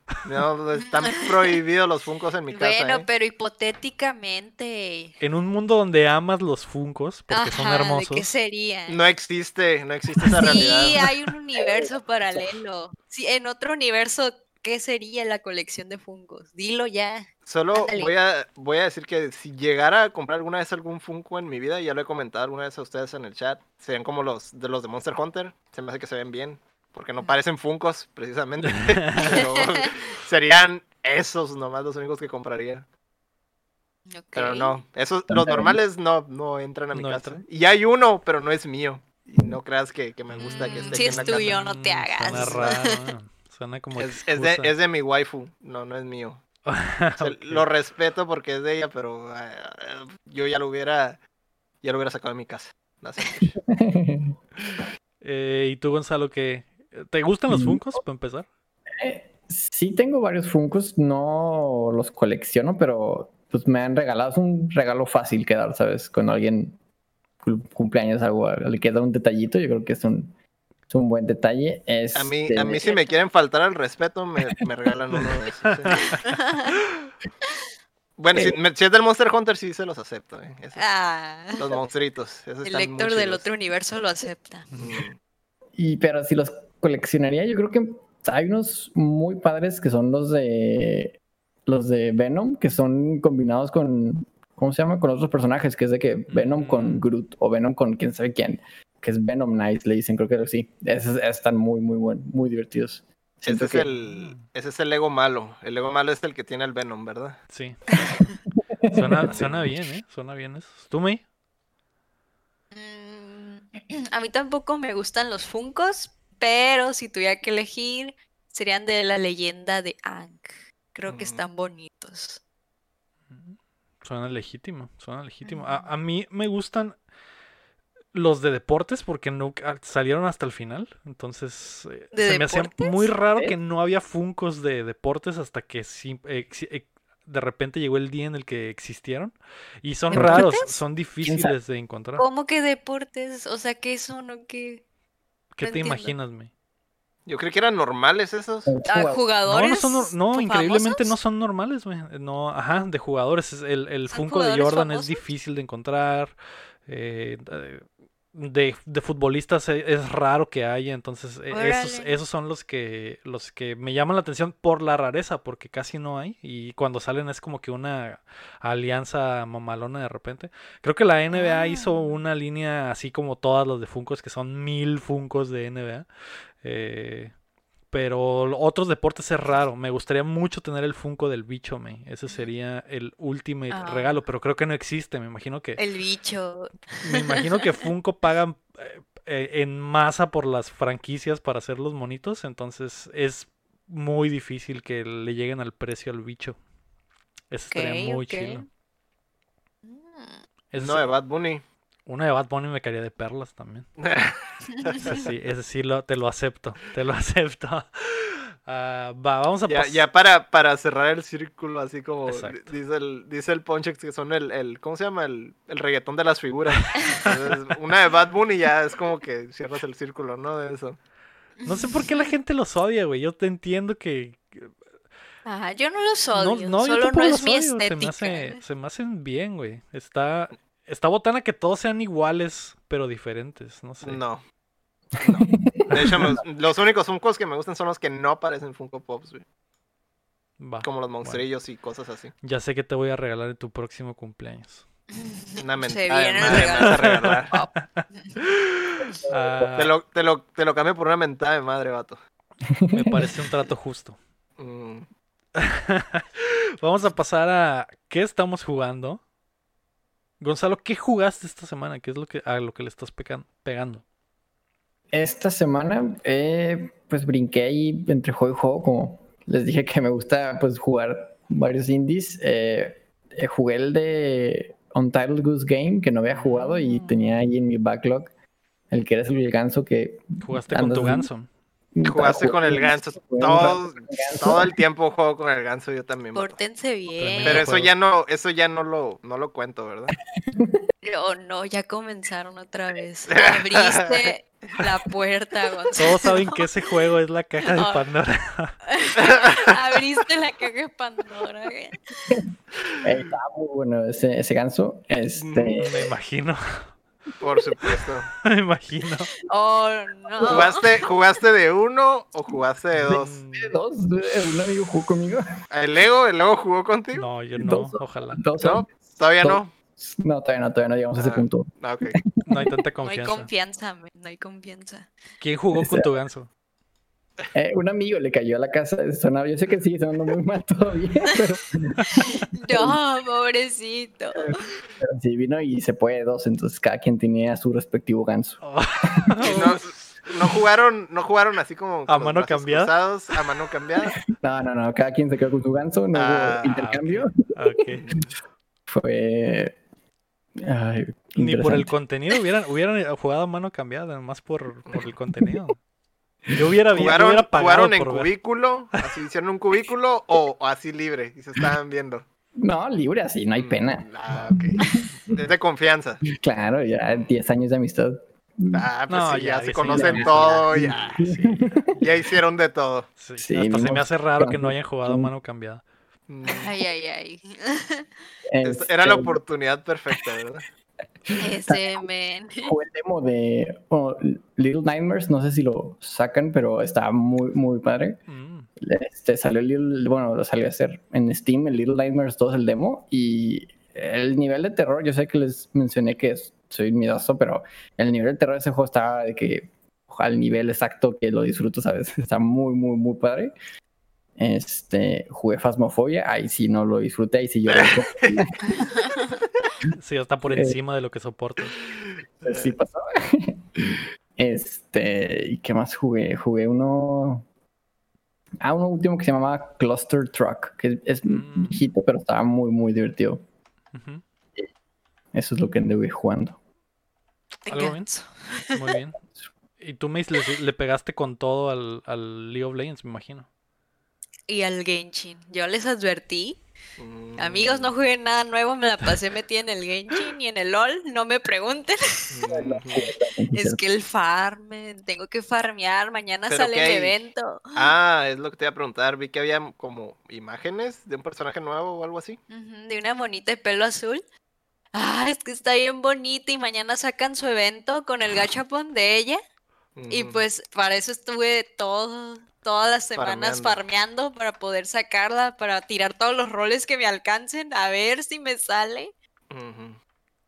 B: están prohibidos los Funcos en mi casa.
C: Bueno,
B: ¿eh?
C: pero hipotéticamente.
A: En un mundo donde amas los Funcos porque son hermosos.
C: qué sería?
B: No existe, no existe esa realidad.
C: Sí, hay un universo paralelo. Sí, en otro universo, ¿qué sería la colección de Funcos? Dilo ya.
B: Solo voy a, voy a decir que si llegara a comprar alguna vez algún Funko en mi vida, ya lo he comentado alguna vez a ustedes en el chat, serían como los de los de Monster Hunter, se me hace que se ven bien, porque no parecen Funcos precisamente, pero serían esos nomás los únicos que compraría. Pero no, esos, los normales no, no entran a mi casa. Y hay uno, pero no es mío. Y no creas que, me gusta que mm, esté
C: Si es tuyo, no te mm, hagas.
A: Suena como.
B: Es, de, es de mi waifu, no, no es mío. Lo respeto porque es de ella, pero eh, yo ya lo hubiera ya lo hubiera sacado de mi casa.
A: eh, ¿Y tú, Gonzalo, qué? ¿Te gustan los mm. Funcos para empezar?
D: Eh, sí, tengo varios Funcos, no los colecciono, pero pues me han regalado. Es un regalo fácil quedar, ¿sabes? Con alguien cumpleaños algo, le queda un detallito, yo creo que es un, es un buen detalle.
B: a mí, a mí si me quieren faltar al respeto, me, me regalan uno de esos. Bueno, si, es del Monster Hunter, sí se los acepto. Eh. ah. Los monstruitos.
C: el lector del otro universo lo acepta.
D: Y pero si los coleccionaría, yo creo que hay unos muy padres que son los de los de Venom, que son combinados con ¿cómo se llama? con otros personajes, que es de que Venom con Groot o Venom con quién sabe quién, que es Venom Knight, le dicen, creo que sí. están muy, muy buenos, muy divertidos.
B: Ese es, el, ese es el Lego malo. El Lego malo es el que tiene el Venom, ¿verdad?
A: Sí. suena, bien, ¿eh? Suena bien eso. ¿Tú, May?
C: Mm, a mí tampoco me gustan los Funcos, pero si tuviera que elegir, serían de la leyenda de Ang. Creo que están bonitos.
A: Suena legítimo, suena legítimo. a, mí me gustan los de deportes porque nunca salieron hasta el final. Entonces eh, se me hacía muy raro que no había funcos de deportes hasta que eh, eh, de repente llegó el día en el que existieron. Y son raros, son difíciles de encontrar.
C: ¿Cómo que deportes? O sea, ¿qué son o qué?
A: ¿Qué te imaginas, me?
B: Yo creo que eran normales esos.
C: Ah, ¿Jugadores?
A: No, increíblemente no son normales, güey. No, ajá, de jugadores. El, el Funko de Jordan es difícil de encontrar. Eh, de, de, futbolistas e, es, raro que haya, entonces e, esos, esos, son los que los que me llaman la atención por la rareza, porque casi no hay y cuando salen es como que una alianza mamalona de repente. Creo que la NBA hizo ah. una línea así como todas los de Funcos, que son mil Funcos de NBA. Eh, pero otros deportes es raro. Me gustaría mucho tener el Funko del bicho, me. Ese sería el último ah. regalo, pero creo que no existe. Me imagino que.
C: El bicho.
A: Me imagino que Funko pagan eh, eh, en masa por las franquicias para hacer los monitos. Entonces es muy difícil que le lleguen al precio al bicho. Eso estaría muy chido.
B: Es no de Bad Bunny.
A: Una de Bad Bunny me caería de perlas también. ese sí, ese sí lo, te lo acepto, te lo acepto. Uh, va, vamos a
B: ya, ya, para, para cerrar el círculo, así como dice el, dice el Ponchex que son el, el, ¿cómo se llama? El, el reggaetón de las figuras. una de Bad Bunny ya es como que cierras el círculo, ¿no? De eso.
A: No sé por qué la gente los odia, güey. Yo te entiendo que.
C: Ajá, yo no los odio. No, no solo no es mi estética.
A: Se me, se me hacen bien, güey. Está. Está botana que todos sean iguales, pero diferentes, no sé.
B: No. De hecho, los, únicos Funkos que me gustan son los que no parecen Funko Pops, güey. Como los monstrillos y cosas así.
A: Ya sé que te voy a regalar en tu próximo cumpleaños.
B: Una mentada de madre a regalar. Ah. te, lo, te, lo, te lo cambio por una mentada de madre, vato.
A: Me parece un trato justo. Mm. Vamos a pasar a qué estamos jugando. Gonzalo, ¿qué jugaste esta semana? ¿Qué es lo que, a lo que le estás pegando?
D: Esta semana, eh, pues brinqué ahí entre juego y juego, como les dije que me gusta pues jugar varios indies. Eh, eh, jugué el de Untitled Goose Game, que no había jugado y tenía ahí en mi backlog el que eres el ganso que...
A: Jugaste con tu ganso.
B: Jugaste con el ganso. Todo, todo el tiempo juego con el ganso, yo también.
C: Pórtense bien.
B: Pero eso ya no, eso ya no lo, no lo cuento, ¿verdad?
C: No, no, ya comenzaron otra vez. Abriste la puerta, Gonzalo.
A: Todos saben que ese juego es la caja de Pandora.
C: Abriste la caja de Pandora.
D: Está muy bueno ese, ese ganso. Este...
A: Me imagino.
B: Por supuesto.
A: Me imagino.
C: Oh, no.
B: ¿Jugaste, ¿Jugaste de uno o jugaste de dos?
D: De dos. Un amigo jugó conmigo.
B: ¿El Lego? ¿El Lego jugó contigo?
A: No, yo no, ojalá.
B: ¿No? ¿Todavía no?
D: No, todavía no, todavía no llegamos a ese ah, punto.
B: Okay.
A: No hay tanta confianza.
C: No hay confianza, no hay confianza.
A: ¿Quién jugó con tu ganso?
D: Eh, un amigo le cayó a la casa, sonaba, yo sé que sigue sonando muy mal todavía, pero...
C: no, pobrecito.
D: Pero sí, vino y se puede dos, entonces cada quien tenía su respectivo ganso.
B: Oh. no, no, jugaron, no jugaron así como
A: a mano cambiada.
B: a mano cambiada.
D: No, no, no, cada quien se quedó con su ganso, no ah, hubo intercambio.
A: Okay.
D: Fue Ay,
A: Ni por el contenido hubieran, hubieran jugado a mano cambiada, más por, por el contenido. Yo hubiera,
B: ¿Jugaron,
A: hubiera
B: pagado ¿Jugaron en cubículo? ¿Así hicieron un cubículo o, así libre? Y se estaban viendo.
D: No, libre así, no hay pena.
B: Mm, ah, ok. Es de confianza.
D: Claro, ya 10 años de amistad.
B: Ah, pues sí, ya, se conocen todo, ya. Ya hicieron de todo.
A: hasta se me hace raro que no hayan jugado mano cambiada.
C: Mm. Ay, ay, ay.
B: Era la oportunidad perfecta, ¿verdad?
C: Ese men.
D: el demo de Little Nightmares, no sé si lo sacan, pero está muy, muy padre. Mm. Este salió Little, bueno, lo salió a hacer en Steam, el Little Nightmares 2, el demo, y el nivel de terror, yo sé que les mencioné que soy miedoso, pero el nivel de terror de ese juego está de que al nivel exacto que lo disfruto, ¿sabes? Está muy, muy, muy padre. Este, jugué Phasmophobia, ahí sí no lo disfruté, ahí sí yo.
A: sí, está por eh, encima de lo que soporto.
D: Sí pasó. Este, ¿y qué más jugué? Jugué uno. Ah, uno último que se llamaba Cluster Truck, que es mm. viejito, pero estaba muy, muy divertido. Eso es lo que anduve jugando.
A: Muy bien. Y tú, me le, le pegaste con todo al, al League of Legends, me imagino
C: y al Genshin. Yo les advertí. Amigos, no jueguen nada nuevo, me la pasé metida en el Genshin y en el LOL, no me pregunten. es que el farm, tengo que farmear, mañana sale el evento.
B: Ah, es lo que te iba a preguntar, vi que había como imágenes de un personaje nuevo o algo así.
C: de una bonita de pelo azul. Ah, es que está bien bonita y mañana sacan su evento con el gachapon de ella. Y pues para eso estuve todo, todas las semanas farmeando. para poder sacarla, para tirar todos los roles que me alcancen, a ver si me sale.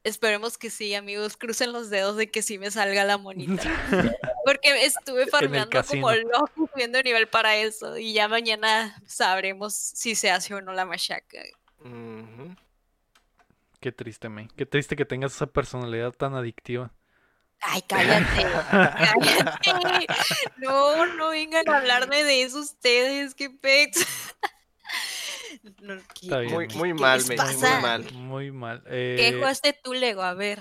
C: Esperemos que sí, amigos, crucen los dedos de que sí me salga la monita. Porque estuve farmeando como loco, subiendo nivel para eso. Y ya mañana sabremos si se hace o no la machaca.
A: Qué triste, me. Qué triste que tengas esa personalidad tan adictiva.
C: Ay, cállate, cállate. No, no vengan a hablarme de eso ustedes, qué pex.
B: muy, muy mal, me, muy mal.
A: Muy mal.
C: ¿Qué eh, jugaste tú, Lego? A ver.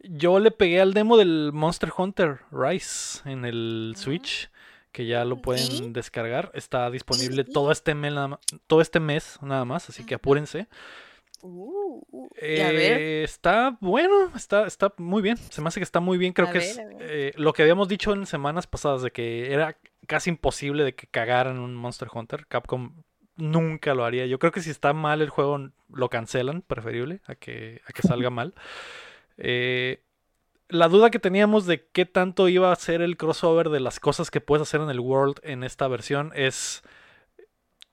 A: Yo le pegué al demo del Monster Hunter Rise en el Switch, que ya lo pueden descargar. Está disponible todo este, mes, todo este mes nada más, así que apúrense.
C: Uh, uh
A: eh, está bueno, está, está muy bien. Se me hace que está muy bien. Creo que es eh, lo que habíamos dicho en semanas pasadas de que era casi imposible de que cagaran un Monster Hunter. Capcom nunca lo haría. Yo creo que si está mal el juego lo cancelan, preferible a que, a que salga mal. Eh, la duda que teníamos de qué tanto iba a ser el crossover de las cosas que puedes hacer en el World en esta versión es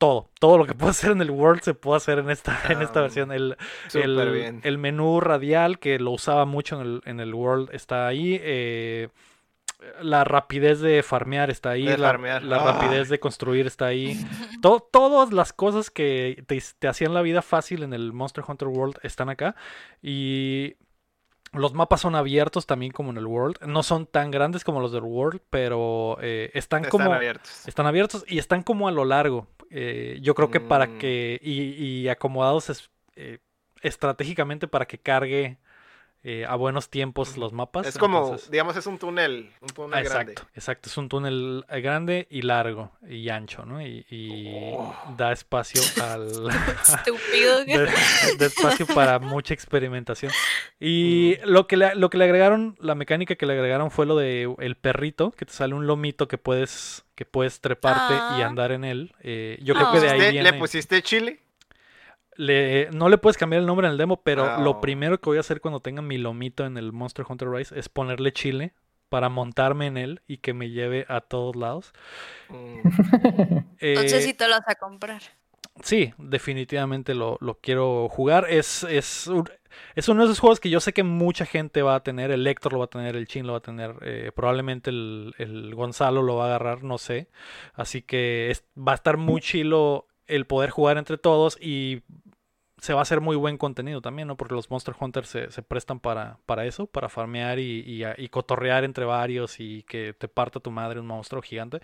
A: todo. Todo lo que puedo hacer en el World se puede hacer en esta, en esta ah, versión. El, el, menú radial que lo usaba mucho en el, en el World está ahí. Eh, la rapidez de farmear está ahí. la, la ah. rapidez de construir está ahí. todas las cosas que te, te hacían la vida fácil en el Monster Hunter World están acá. Y los mapas son abiertos también como en el World. No son tan grandes como los del World, pero eh, están, como...
B: Abiertos.
A: Están abiertos y están como a lo largo. Eh, yo creo que para mm. que... Y, acomodados eh, estratégicamente para que cargue eh, a buenos tiempos los mapas.
B: Es como, digamos, es un túnel, un túnel
A: exacto,
B: grande.
A: Exacto, es un túnel eh, grande y largo y ancho, ¿no? Y, oh. da espacio al...
C: Estúpido.
A: da, espacio para mucha experimentación. Y mm. lo, que le, lo que le agregaron, la mecánica que le agregaron fue lo de el perrito, que te sale un lomito que puedes que puedes treparte y ah. andar en él. Eh, yo creo que de ahí viene...
B: ¿Le pusiste chile?
A: No le puedes cambiar el nombre en el demo, pero lo primero que voy a hacer cuando tenga mi lomito en el Monster Hunter Rise es ponerle chile para montarme en él y que me lleve a todos lados.
C: Mm. Entonces sí te lo vas a comprar.
A: Sí, definitivamente lo, quiero jugar. Es, es es uno de esos juegos que yo sé que mucha gente va a tener. El Héctor lo va a tener, el Chin lo va a tener. eh, probablemente el, el Gonzalo lo va a agarrar, no sé. Así que es- va a estar muy chilo el poder jugar entre todos y se va a hacer muy buen contenido también, ¿no? Porque los Monster Hunters se, se prestan para, para eso, para farmear y, y cotorrear entre varios y que te parta tu madre un monstruo gigante.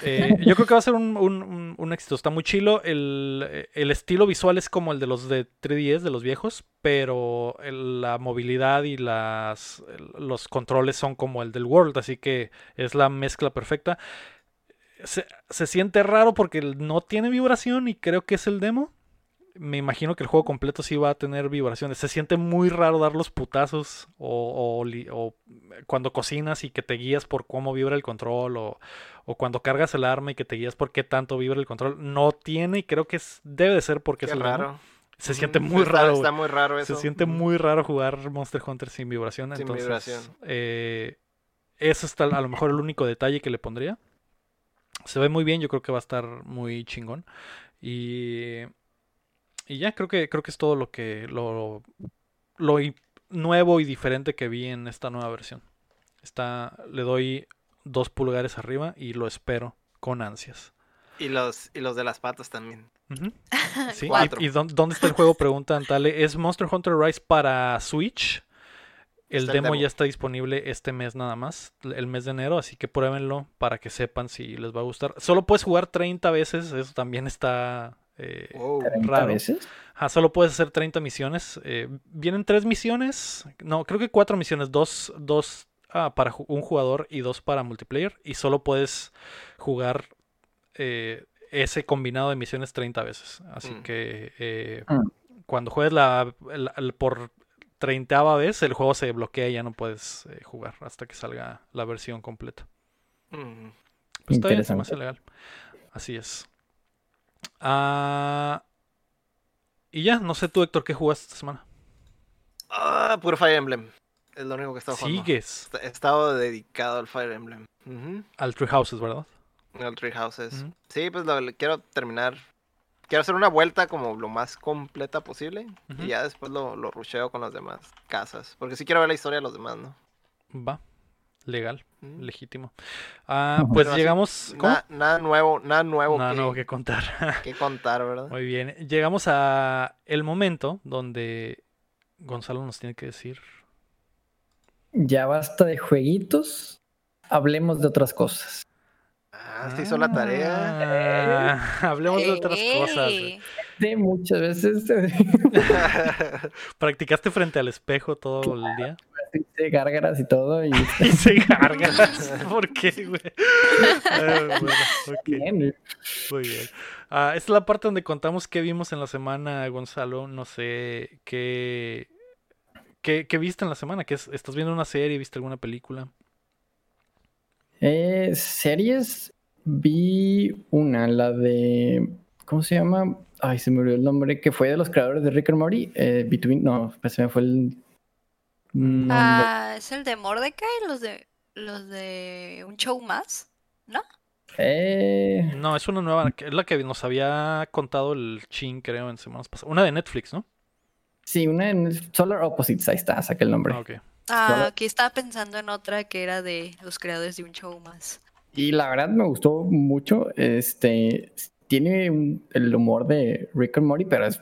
A: Eh, yo creo que va a ser un, un- un- un éxito. Está muy chilo. El, el estilo visual es como el de los de 3DS, de los viejos, pero el- la movilidad y las, el- los controles son como el del World, así que es la mezcla perfecta. Se, se siente raro porque no tiene vibración y creo que es el demo. Me imagino que el juego completo sí va a tener vibraciones. Se siente muy raro dar los putazos o, o cuando cocinas y que te guías por cómo vibra el control o, o cuando cargas el arma y que te guías por qué tanto vibra el control. No tiene y creo que es, debe de ser porque
B: Qué
A: es
B: raro.
A: Se siente muy
B: está-
A: raro.
B: Está muy raro eso.
A: Se siente muy raro jugar Monster Hunter sin vibración.
B: Sin
A: entonces,
B: vibración.
A: eh, eso está a lo mejor el único detalle que le pondría. Se ve muy bien, yo creo que va a estar muy chingón. Y, y ya, creo que, creo que es todo lo que lo, lo nuevo y diferente que vi en esta nueva versión. Está, le doy dos pulgares arriba y lo espero con ansias.
B: Y los, y los de las patas también.
A: Ujú. Sí, y-
B: Cuatro.
A: ¿Y, dónde, dónde está el juego? Pregunta Antale. ¿Es Monster Hunter Rise para Switch? El
B: Está el
A: demo,
B: demo.
A: ya está disponible este mes nada más, el mes de enero, así que pruébenlo para que sepan si les va a gustar. Solo puedes jugar 30 veces, eso también está eh,
B: Wow.
D: 30
A: raro.
D: veces.
A: Ajá, solo puedes hacer 30 misiones. eh, vienen tres misiones, no, creo que cuatro misiones, dos, dos ah, para un jugador y dos para multiplayer, y solo puedes jugar eh, ese combinado de misiones 30 veces. Así
B: Mm.
A: que eh,
D: Mm.
A: cuando juegues la, por treintaava vez, el juego se bloquea y ya no puedes eh, jugar hasta que salga la versión completa.
B: Mm.
A: Pues está bien, se me hace legal. Así es. Ah, y ya, no sé tú, Héctor, ¿qué jugaste esta semana?
B: Ah, puro Fire Emblem. Es lo único que he estado jugando.
A: Sigues
B: He estado dedicado al Fire Emblem.
A: Al Tree Houses, ¿verdad?
B: Al Tree Houses. Sí, pues lo, quiero terminar. Quiero hacer una vuelta como lo más completa posible. Y ya después lo, lo rusheo con las demás casas. Porque sí quiero ver la historia de los demás, ¿no?
A: Va. Legal,
B: Mm.
A: legítimo. Ah, pues
B: Pero
A: llegamos.
B: Nada nuevo, nada nuevo
A: Nada
B: que,
A: nuevo que contar.
B: que contar, ¿verdad?
A: Muy bien. Llegamos a el momento donde Gonzalo nos tiene que decir.
D: Ya basta de jueguitos. Hablemos de otras cosas.
B: Ah, se hizo la tarea.
A: Ah, hablemos de otras cosas.
D: De muchas veces
A: ¿Practicaste frente al espejo todo el día?
D: Hice gárgaras y todo. Y
A: Y se gárgaras. ¿Por qué, güey? Bueno,
D: bien.
A: muy bien. Ah, esta es la parte donde contamos qué vimos en la semana, Gonzalo. No sé qué. ¿Qué, qué viste en la semana? ¿Qué es- ¿Estás viendo una serie? ¿Viste alguna película?
D: Eh, series, vi una, la de. ¿Cómo se llama? Ay, se me olvidó el nombre, que fue de los creadores de Rick and Morty. eh, Between. No, pues se me fue el. Nombre.
C: Ah, es el de Mordecai, los de los de un show más, ¿no?
D: Eh,
A: No, es una nueva, es la que nos había contado el Chin, creo, en semanas pasadas. Una de Netflix, ¿no?
D: sí, una en Solar Opposites, ahí está, saqué el nombre.
A: Ah, ok.
C: Ah, aquí estaba pensando en otra que era de los creadores de un show más.
D: Y la verdad me gustó mucho. Este tiene un- el humor de Rick and Morty, pero es,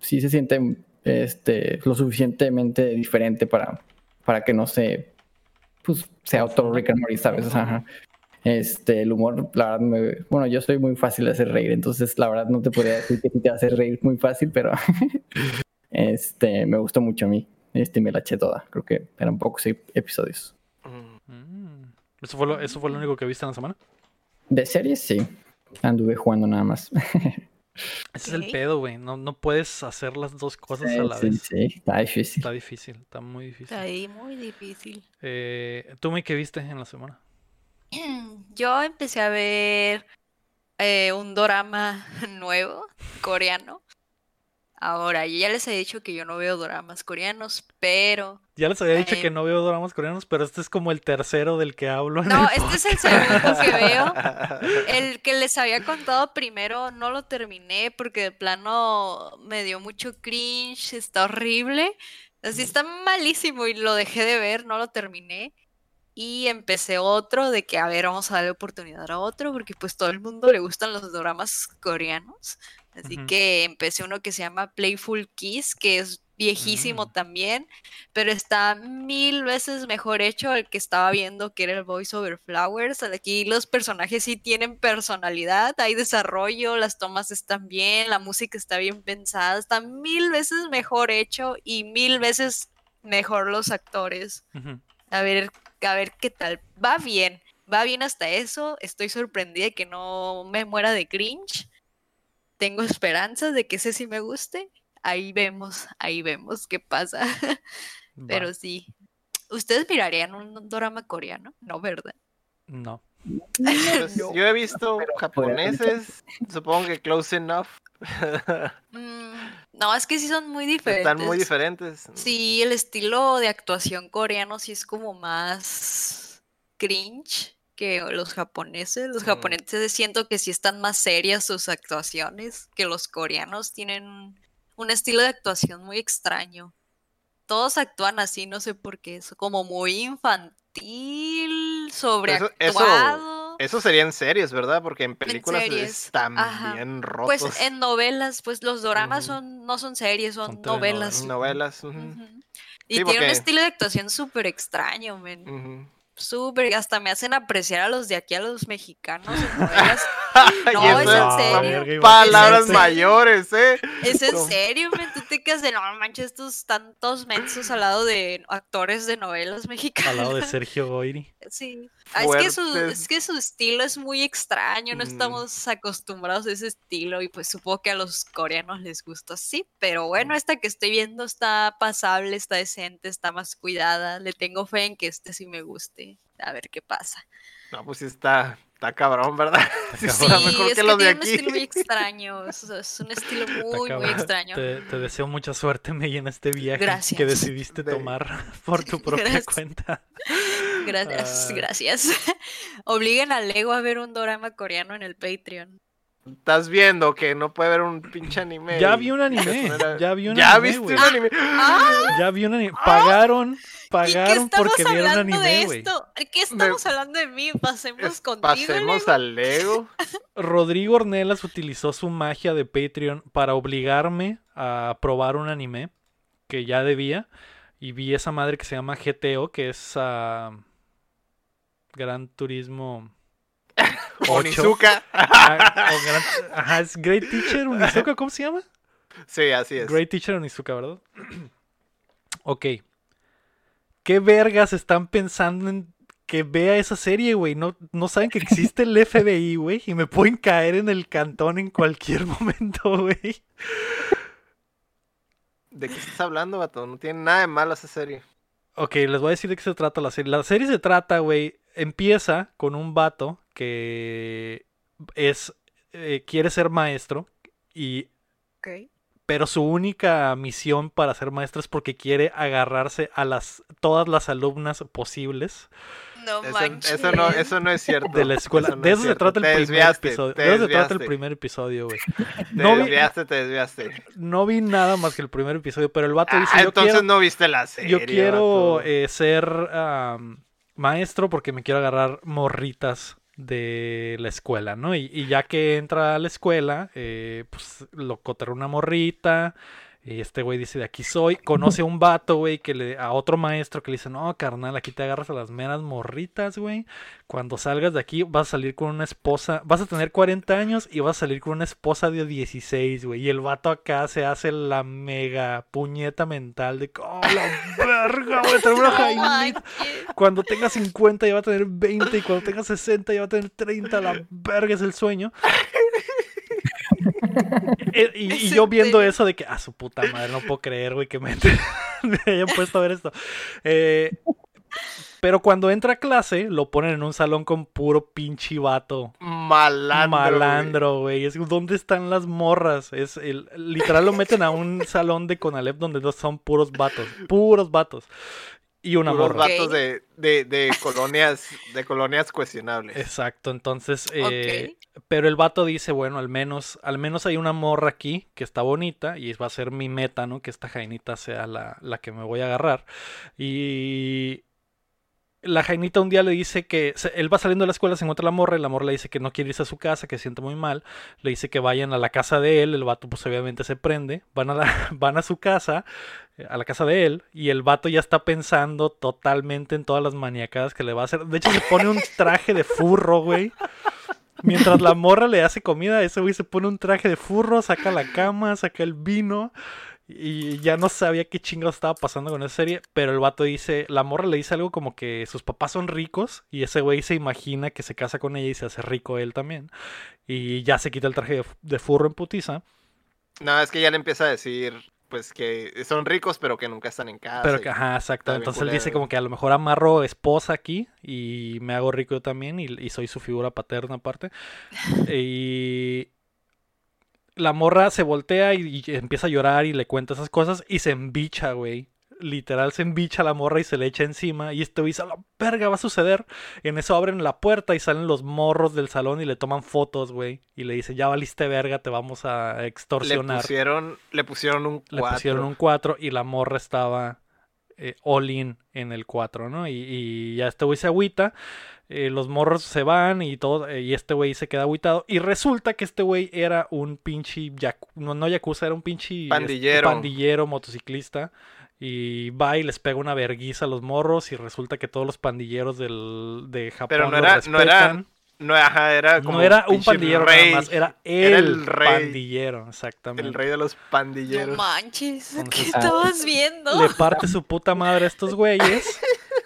D: sí se siente este, lo suficientemente diferente para, para que no se pues, sea otro Rick and Morty, ¿sabes? Ajá. Este, el humor, la verdad, me- bueno, yo soy muy fácil de hacer reír, entonces la verdad no te podría decir que te hace reír muy fácil, pero este, me gustó mucho a mí. Este, me la eché toda. Creo que eran pocos ep- episodios.
B: Mm.
A: ¿Eso fue, lo, ¿Eso fue lo único que viste en la semana?
D: De series, sí. Anduve jugando nada más.
A: Ese es el pedo, güey. No, no puedes hacer las dos cosas a la
D: sí,
A: vez.
D: sí, está difícil.
A: Está difícil, está muy difícil.
C: Está ahí muy difícil.
A: Eh, ¿Tú, me qué viste en la semana?
C: Yo empecé a ver eh, un dorama nuevo, coreano. Ahora, yo ya les he dicho que yo no veo dramas coreanos, pero...
A: Ya les había dicho que
C: eh,
A: no veo dramas coreanos, pero este es como el tercero del que hablo. en
C: No,
A: el
C: este es el segundo que veo. El que les había contado primero no lo terminé porque de plano me dio mucho cringe, está horrible. Así está malísimo y lo dejé de ver, no lo terminé. Y empecé otro de que, a ver, vamos a darle oportunidad a otro, porque pues todo el mundo le gustan los dramas coreanos. Así que empecé uno que se llama Playful Kiss, que es viejísimo
A: Mm.
C: también, pero está mil veces mejor hecho al que estaba viendo, que era el Voice Over Flowers. Aquí los personajes sí tienen personalidad, hay desarrollo, las tomas están bien, la música está bien pensada, está mil veces mejor hecho y mil veces mejor los actores. A ver, a ver qué tal. Va bien, va bien hasta eso. Estoy sorprendida de que no me muera de cringe. Tengo esperanzas de que ese sí me guste. Ahí vemos, ahí vemos qué pasa.
A: Va.
C: Pero sí. ¿Ustedes mirarían un drama coreano? No, ¿verdad?
A: No.
B: Pues, yo he visto
D: Pero-
B: japoneses, supongo que close enough.
C: Mm, no, es que sí son muy diferentes.
B: Están muy diferentes.
C: Sí, el estilo de actuación coreano sí es como más cringe que los japoneses. Los
B: Mm.
C: japoneses siento que sí están más serias sus actuaciones que los coreanos. Tienen un estilo de actuación muy extraño. Todos actúan así, no sé por qué. Es como muy infantil, sobreactuado.
B: Eso sería en series, ¿verdad? Porque en películas
C: series,
B: están
C: ajá.
B: bien rotos.
C: Pues en novelas, pues los doramas
B: Ujú.
C: son, no son series, son,
A: Son
C: novelas.
B: novelas.
C: Y
B: Sí,
C: tiene un estilo de actuación súper extraño, men. Súper, hasta me hacen apreciar a los de aquí, a los mexicanos. No, es en serio.
B: Palabras mayores, ¿eh?
C: Es en serio, tú te quedas de no manches, estos tantos mensos al lado de actores de novelas mexicanas.
A: Al lado de Sergio Goyri.
C: Sí. Ah, es, que su, es que su estilo es muy extraño, no
B: Ujú.
C: estamos acostumbrados a ese estilo y pues supongo que a los coreanos les gusta así, pero bueno, esta que estoy viendo está pasable, está decente, está más cuidada, le tengo fe en que este sí me guste, a ver qué pasa.
B: No, pues sí está, está cabrón, ¿verdad? Sí,
A: cabrón.
B: está
C: Sí,
B: mejor
C: es
B: que
C: que
B: los de
C: tiene un estilo muy extraño, es, es un estilo muy, muy extraño.
A: Te, te deseo mucha suerte, May, en este viaje
C: Gracias.
A: que decidiste
B: De-
A: tomar por tu propia
C: Gracias.
A: cuenta.
C: Gracias,
A: Ah.
C: gracias. Obliguen a Lego a ver un drama coreano en el Patreon.
B: Estás viendo que no puede ver un pinche anime.
A: Ya vi un anime, ya vi un
B: ¿Ya
A: anime,
B: viste un anime?
C: ¡Ah!
A: Ya vi un anime. Pagaron,
C: ¿Y qué
A: pagaron porque vieron
C: hablando
A: anime,
C: de
A: güey.
C: esto? ¿Qué estamos hablando de mí? Pasemos contigo.
B: Pasemos
C: Lego.
B: al Lego.
A: Rodrigo Ornelas utilizó su magia de Patreon para obligarme a probar un anime que ya debía. Y vi esa madre que se llama GTO, que es ah, Gran Turismo 8.
B: Onizuka.
A: Ah, o Gran- Ajá, es Great Teacher Onizuka, ¿cómo se llama?
B: Sí, así es.
A: Great Teacher Onizuka, ¿verdad? ok. ¿Qué vergas están pensando en que vea esa serie, güey? No, no saben que existe el FBI, güey, y me pueden caer en el cantón en cualquier momento, güey.
B: ¿De qué estás hablando, vato? No tiene nada de malo esa serie.
A: Ok, les voy a decir de qué se trata la serie. La serie se trata, güey, empieza con un vato que es eh, quiere ser maestro y pero su única misión para ser maestro es porque quiere agarrarse a las todas las alumnas posibles
C: No
B: Eso,
C: manches.
B: eso no, eso no es cierto.
A: de la escuela.
B: Eso no
A: de
B: es
A: eso se trata el
B: Te
A: primer
B: desviaste,
A: episodio.
B: te
A: De eso se trata el primer episodio, güey.
B: Te
A: No vi,
B: desviaste, te desviaste.
A: no vi nada más que el primer episodio, pero el vato dice,
B: Ah,
A: yo
B: entonces
A: quiero,
B: no viste la serie.
A: yo quiero eh, ser maestro porque me quiero agarrar morritas de la escuela, ¿no? Y, y ya que entra a la escuela, eh, pues lo coterra una morrita. Y este güey dice, de aquí soy. Conoce a un vato, güey, que le, a otro maestro que le dice, no, carnal, aquí te agarras a las meras morritas, güey. Cuando salgas de aquí vas a salir con una esposa, vas a tener 40 años y vas a salir con una esposa de 16, güey. Y el vato acá se hace la mega puñeta mental de, oh, la verga, güey, tener una jainita. Cuando tenga 50 ya va a tener 20 y cuando tenga 60 ya va a tener 30. La verga es el sueño. Eh, y, y
C: ¿Es
A: yo
C: en
A: viendo eso de que, a su puta madre, no puedo creer, güey, que me, me hayan puesto a ver esto. Eh, Pero cuando entra a clase, lo ponen en un salón con puro pinche vato.
B: Malandro.
A: Malandro, güey. Es ¿dónde están las morras? Es el, literal lo meten a un salón de Conalep donde no son puros vatos. Puros vatos. Y una
B: Puros
A: morra.
B: vatos de, de, de colonias, de colonias cuestionables.
A: Exacto, entonces, eh, pero el vato dice, bueno, al menos, al menos hay una morra aquí que está bonita y va a ser mi meta, ¿no? Que esta Jainita sea la, la que me voy a agarrar. Y la Jainita un día le dice que él va saliendo de la escuela, se encuentra la morra y la morra le dice que no quiere irse a su casa, que se siente muy mal. Le dice que vayan a la casa de él, el vato pues obviamente se prende, van a, van a su casa, eh, a la casa de él, y el vato ya está pensando totalmente en todas las maniacadas que le va a hacer. De hecho se pone un traje de furro, güey. Mientras la morra le hace comida, ese güey se pone un traje de furro, saca la cama, saca el vino. Y ya no sabía qué chingados estaba pasando con esa serie, pero el vato dice, la morra le dice algo como que sus papás son ricos y ese güey se imagina que se casa con ella y se hace rico él también. Y ya se quita el traje de, de furro en putiza.
B: No, es que ya le empieza a decir, pues que son ricos, pero que nunca están en casa.
A: Pero que, ajá, exacto. Entonces él dice como que a lo mejor amarro esposa aquí y me hago rico yo también y, y soy su figura paterna aparte. Y la morra se voltea y, y empieza a llorar y le cuenta esas cosas y se embicha, güey. Literal se embicha la morra y se le echa encima. Y este güey dice, "A la verga va a suceder. Y en eso abren la puerta y salen los morros del salón y le toman fotos, güey. Y le dicen, ya valiste verga, te vamos a
B: Le
A: extorsionar.
B: pusieron, le pusieron un
A: Le
B: 4.
A: pusieron un 4 y la morra estaba eh, all in en el 4, ¿no? Y, y ya este güey se agüita, eh, los morros se van y todo, eh, y este güey se queda agüitado. Y resulta que este güey era un pinche, yaku- no, no yakuza, era un pinche este,
B: Pandillero.
A: pandillero motociclista. Y va y les pega una verguiza a los morros y resulta que todos los pandilleros del, de Japón
B: Pero no era- no era
A: respetan.
B: No, ajá, era como
A: No era un pandillero
B: rey,
A: nada más, era el,
B: Era el rey.
A: pandillero, exactamente.
B: el rey de los
C: No
B: pandilleros.
C: manches, ¿qué estabas viendo?
A: le parte su puta madre a estos güeyes.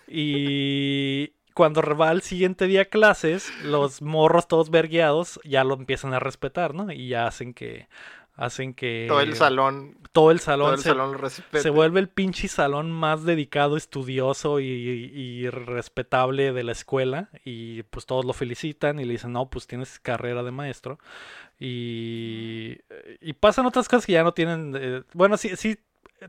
A: Y cuando va al siguiente día a clases, los morros todos vergueados ya lo empiezan a respetar, ¿no? Y ya hacen que. Hacen que.
B: todo el salón,
A: Todo el salón,
B: todo el
A: se,
B: salón lo respeta.
A: se vuelve el pinche salón más dedicado, estudioso y, y respetable de la escuela. Y pues todos lo felicitan y le dicen, no, pues tienes carrera de maestro. Y, y pasan otras cosas que ya no tienen. eh, bueno, sí, sí,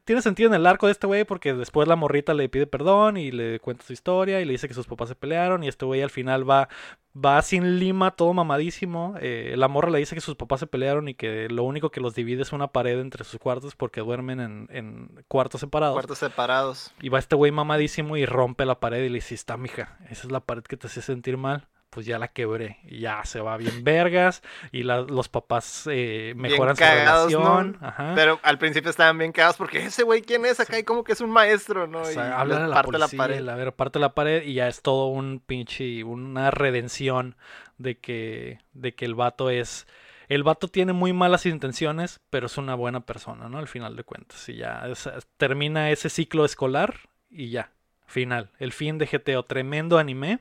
A: tiene sentido en el arco de este güey porque después la morrita le pide perdón y le cuenta su historia y le dice que sus papás se pelearon y este güey al final va, va sin lima, todo mamadísimo. eh, la morra le dice que sus papás se pelearon y que lo único que los divide es una pared entre sus cuartos porque duermen en, en cuartos separados.
B: cuartos separados.
A: Y va este güey mamadísimo y rompe la pared y le dice, está mija, esa es la pared que te hace sentir mal. Pues ya la quebré. Y ya se va bien vergas. Y la- los papás eh, mejoran su relación. Ajá.
B: Pero al principio estaban bien cagados porque ese güey, ¿quién es? Acá y como que es un maestro, ¿no?
A: O
B: Y
A: sea, habla
B: les
A: a la
B: parte
A: policía,
B: la pared.
A: a ver, parte la pared y ya es todo un pinche, una redención de que, de que el vato es, el vato tiene muy malas intenciones, pero es una buena persona, ¿no? Al final de cuentas, y ya es- termina ese ciclo escolar y ya, final, el fin de GTO, tremendo anime.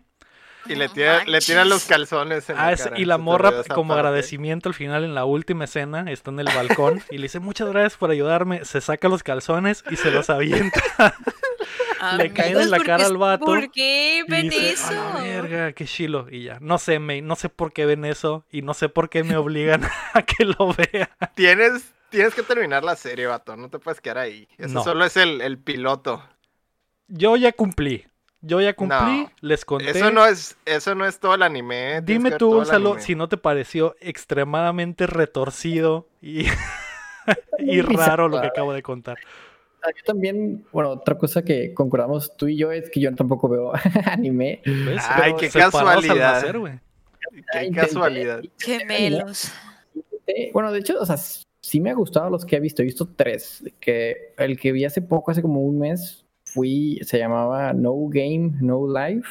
B: Y le, tira- le tiran los calzones en
A: Ah,
B: la
A: es-
B: cara.
A: y la morra, como
B: parte.
A: agradecimiento al final, en la última escena, está en el balcón y le dice muchas gracias por ayudarme. Se saca los calzones y se los avienta. le caen en la
C: ¿por
A: cara al vato
C: ¿Por qué
A: Y
C: ven
A: dice,
C: eso?
A: "A la verga, qué chilo. Y ya. No sé, me, no sé por qué ven eso. Y no sé por qué me obligan a que lo vea.
B: Tienes, tienes que terminar la serie, vato. No te puedes quedar ahí. Eso
A: No.
B: solo es el, el piloto.
A: Yo ya cumplí. Yo ya cumplí.
B: No,
A: les conté.
B: Eso no es, eso no es todo el anime.
A: Dime tú, Gonzalo, si no te pareció extremadamente retorcido y, y raro lo que acabo de contar.
D: Ah, Yo también, bueno, otra cosa que concordamos tú y yo es que yo tampoco veo anime.
A: ¿Ves?
B: Ay, qué casualidad.
A: nacer, güey.
B: Qué
D: Intenté-
B: casualidad.
C: Gemelos.
D: Bueno, de hecho, o sea, sí me ha gustado los que he visto. He visto tres. Que el que vi hace poco, hace como un mes, fui, se llamaba No Game, No Life.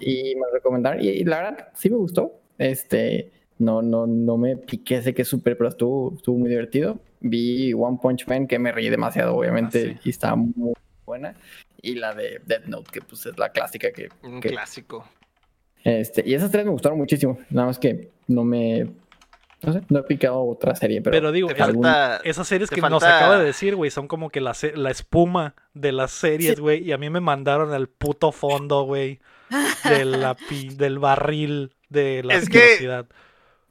D: Y me recomendaron. Y, y la verdad, sí me gustó. Este, no, no, no me piqué, sé que es súper, pero estuvo, estuvo muy divertido. Vi One Punch Man, que me reí demasiado, obviamente,
A: Ah, sí.
D: y está muy buena. Y la de Death Note, que pues es la clásica que,
B: Un
D: que
B: clásico.
D: este, y esas tres me gustaron muchísimo. Nada más que no me. No sé, no he picado otra serie, pero.
A: Pero digo,
B: falta-
A: esas series que nos acaba de decir, güey, son como que la, la espuma de las series, güey. Y a mí me mandaron al puto fondo, güey. De la pi- del barril de la
B: Es que-
A: asquerosidad.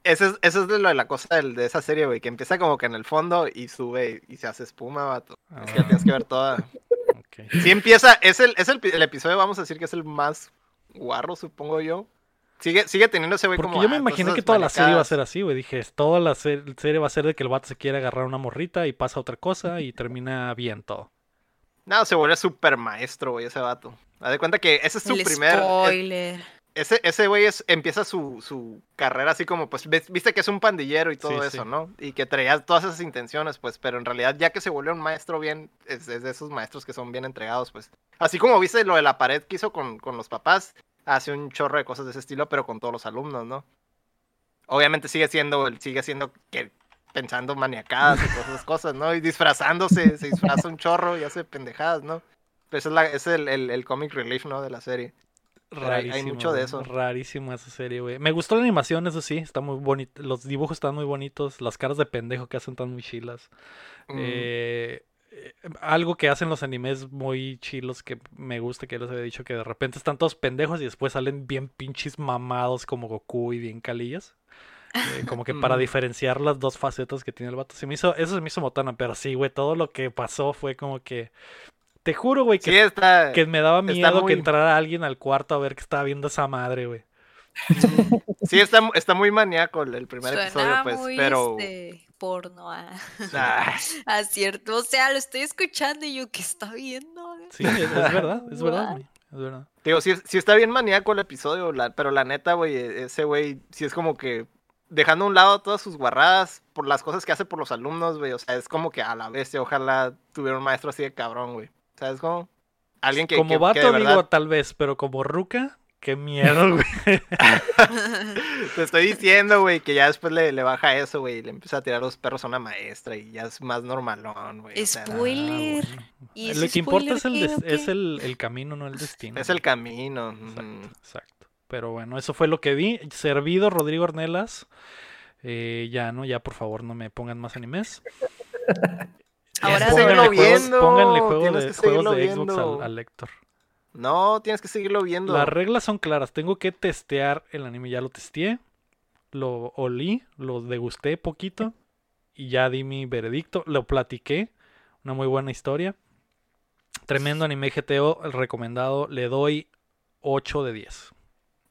B: Eso es, eso es de, lo de la cosa del- de esa serie, güey, que empieza como que en el fondo y sube y se hace espuma, vato.
A: Ah,
B: Es que la tienes que ver toda.
A: ok.
B: Sí empieza, es el, es el episodio, vamos a decir que es el más guarro, supongo yo. Sigue, sigue teniendo ese güey
A: Porque
B: como.
A: yo me
B: ah,
A: imaginé que toda la serie iba a ser así, güey. Dije, toda la se- serie va a ser de que el vato se quiere agarrar a una morrita y pasa otra cosa y termina bien todo.
B: No, se vuelve súper maestro, güey, ese vato. Haz de cuenta que ese es su
C: El
B: primer.
C: spoiler.
B: Ese, ese güey es, empieza su, su carrera así como, pues, viste que es un pandillero y todo
A: Sí,
B: eso,
A: sí.
B: ¿no? Y que traía todas esas intenciones, pues, pero en realidad ya que se vuelve un maestro bien, es, es de esos maestros que son bien entregados, pues. Así como viste lo de la pared que hizo con, con los papás, hace un chorro de cosas de ese estilo, pero con todos los alumnos, ¿no? Obviamente sigue siendo, sigue siendo que pensando maniacadas y todas esas cosas, ¿no? Y disfrazándose, se disfraza un chorro y hace pendejadas, ¿no? Pero ese es, la, es el, el, el comic relief, ¿no? De la serie. Pero hay- hay
A: Rarísimo.
B: mucho de eso.
A: Rarísimo esa serie, güey. Me gustó la animación, eso sí, está muy bonito. Los dibujos están muy bonitos. Las caras de pendejo que hacen están muy chilas.
B: Mm.
A: Eh, algo que hacen los animes muy chilos que me gusta, que ya les había dicho, que de repente están todos pendejos y después salen bien pinches mamados como Goku y bien calillas. Eh, como que para
B: Mm.
A: diferenciar las dos facetas que tiene el vato. Se me hizo, eso se me hizo botana, pero sí, güey, todo lo que pasó fue como que... Te juro, güey,
B: Sí,
A: que,
B: está.
A: que me daba miedo
B: muy-
A: que entrara alguien al cuarto a ver que estaba viendo esa madre, güey.
B: Sí, está, está muy maníaco el, primer
C: Suena
B: episodio, pues,
C: muy
B: pero.
C: este, porno. Ah.
B: ah,
C: Ah, cierto. O sea, lo estoy escuchando y yo, ¿qué está viendo?
A: Sí, es, es verdad, es verdad, güey. Es verdad.
B: digo, sí, sí está bien maníaco el episodio, la- pero la neta, güey, e- ese güey sí es como que dejando a un lado todas sus guarradas por las cosas que hace por los alumnos, güey. O sea, es como que a la vez, ojalá tuviera un maestro así de cabrón, güey. ¿Sabes cómo? Alguien que.
A: como
B: que- que
A: vato digo
B: verdad-
A: tal vez, pero como ruca, qué miedo, güey.
B: Te estoy diciendo, güey, que ya después le, le baja eso, güey, y le empieza a tirar los perros a una maestra y ya es más normalón, güey. o sea,
C: Spoiler.
A: Ah, bueno.
C: ¿Y
A: Lo que importa es el,
C: spoiler
A: des-
C: qué,
A: es el, el camino, no el destino.
B: es el camino.
A: Exacto, exacto. Pero bueno, eso fue lo que vi. Servido Rodrigo Ornelas. Eh, ya, ¿no? Ya, por favor, no me pongan más animes.
C: Ahora
A: juegos,
B: viendo,
A: pónganle juegos de, juegos de Xbox
B: viendo.
A: al, al Héctor.
B: No, tienes que seguirlo viendo.
A: Las reglas son claras. Tengo que testear el anime. Ya lo testeé. Lo olí. Lo degusté poquito. Y ya di mi veredicto. Lo platiqué. Una muy buena historia. Tremendo anime GTO. El recomendado. Le doy 8 de 10.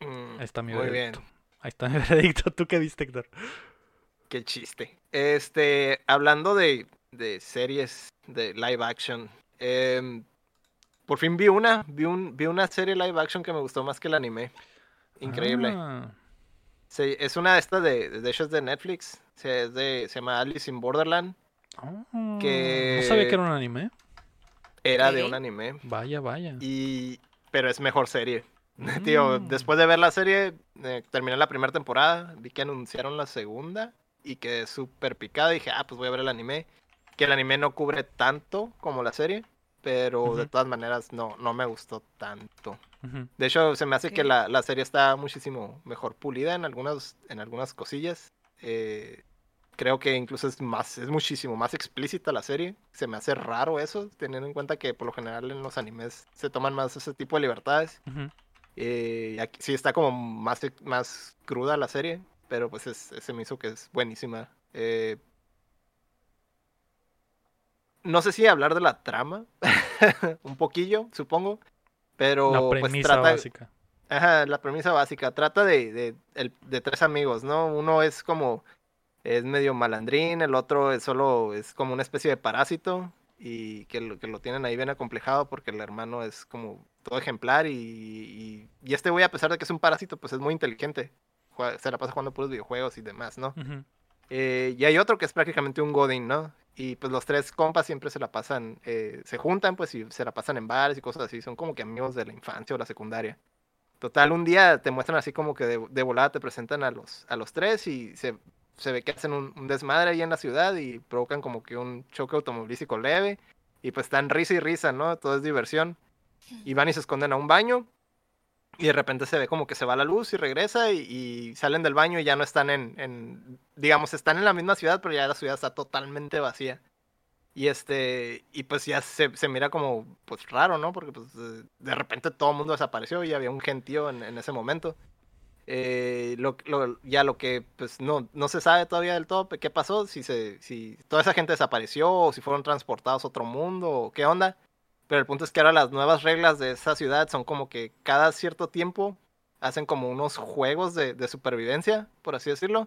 B: Mm,
A: Ahí está mi
B: Muy
A: veredicto.
B: bien.
A: Ahí está mi veredicto. ¿Tú qué viste, Héctor?
B: Qué chiste. Este, hablando de, de series de live action, em, por fin vi una, vi, un, vi una serie live action que me gustó más que el anime. Increíble.
A: Ah,
B: es una de estas de, de hecho es de Netflix. Se, es de, se llama Alice in Borderland.
A: ah,
B: Que-
A: No sabía que era un anime.
B: Era de un anime.
A: Vaya, vaya.
B: Y, pero es mejor serie. Tío,
A: Mm.
B: después de ver la serie, eh, terminé la primera temporada, vi que anunciaron la segunda y quedé súper picada. Dije, ah, pues voy a ver el anime. Que el anime no cubre tanto como la serie, pero de
A: Ujú.
B: todas maneras no, no me gustó tanto.
A: Ujú.
B: De hecho, se me hace que
C: Ok.
B: la, la serie está muchísimo mejor pulida en algunas, en algunas cosillas. Eh, creo que incluso es más, es muchísimo más explícita la serie. Se me hace raro eso, teniendo en cuenta que por lo general en los animes se toman más ese tipo de libertades.
A: Ujú.
B: Eh, y aquí sí está como más, más cruda la serie, pero pues es, se me hizo que es buenísima. Eh, no sé si hablar de la trama, un poquillo, supongo, pero
A: La
B: pues
A: premisa
B: trata,
A: básica.
B: Ajá, la premisa básica. Trata de, de, de tres amigos, ¿no? Uno es como, es medio malandrín, el otro es solo, es como una especie de parásito y que lo, que lo tienen ahí bien acomplejado porque el hermano es como todo ejemplar y, y, y este güey a pesar de que es un parásito, pues es muy inteligente. Se la pasa jugando puros videojuegos y demás, ¿no? Eh, y hay otro que es prácticamente un Godin, ¿no? Y pues los tres compas siempre se la pasan, eh, se juntan pues y se la pasan en bares y cosas así, son como que amigos de la infancia o la secundaria. Total, un día te muestran así como que de, de volada te presentan a los, a los tres y se, se ve que hacen un, un desmadre ahí en la ciudad y provocan como que un choque automovilístico leve y pues están risa y risa, ¿no? Todo es diversión. Y van y se esconden a un baño y de repente se ve como que se va la luz y regresa y, salen del baño y ya no están en, digamos, están en la misma ciudad, pero ya la ciudad está totalmente vacía. Y este, y pues ya se, mira como, pues raro, ¿no? Porque pues de repente todo el mundo desapareció y había un gentío en, en ese momento. Eh, lo, ya lo que pues no, no se sabe todavía del todo qué pasó, si, se, si toda esa gente desapareció o si fueron transportados a otro mundo o qué onda. Pero el punto es que ahora las nuevas reglas de esa ciudad son como que cada cierto tiempo hacen como unos juegos de, supervivencia, por así decirlo.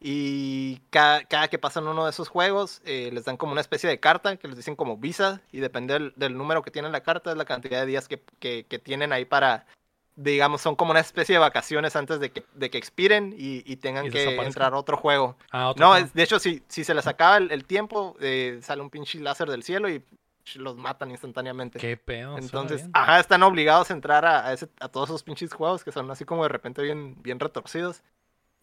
B: Y cada, que pasan uno de esos juegos, eh, les dan como una especie de carta que les dicen como visa. Y depende del, número que tiene la carta, es la cantidad de días que, que, tienen ahí para, digamos, son como una especie de vacaciones antes de que, de que expiren y, tengan que entrar a otro juego. Ah, no, de hecho, si, si se les acaba el, tiempo, eh, sale un pinche láser del cielo y los matan instantáneamente.
A: Qué pedo.
B: Entonces, ajá, están obligados a entrar a, a, todos esos pinches juegos que son así como de repente bien, bien retorcidos.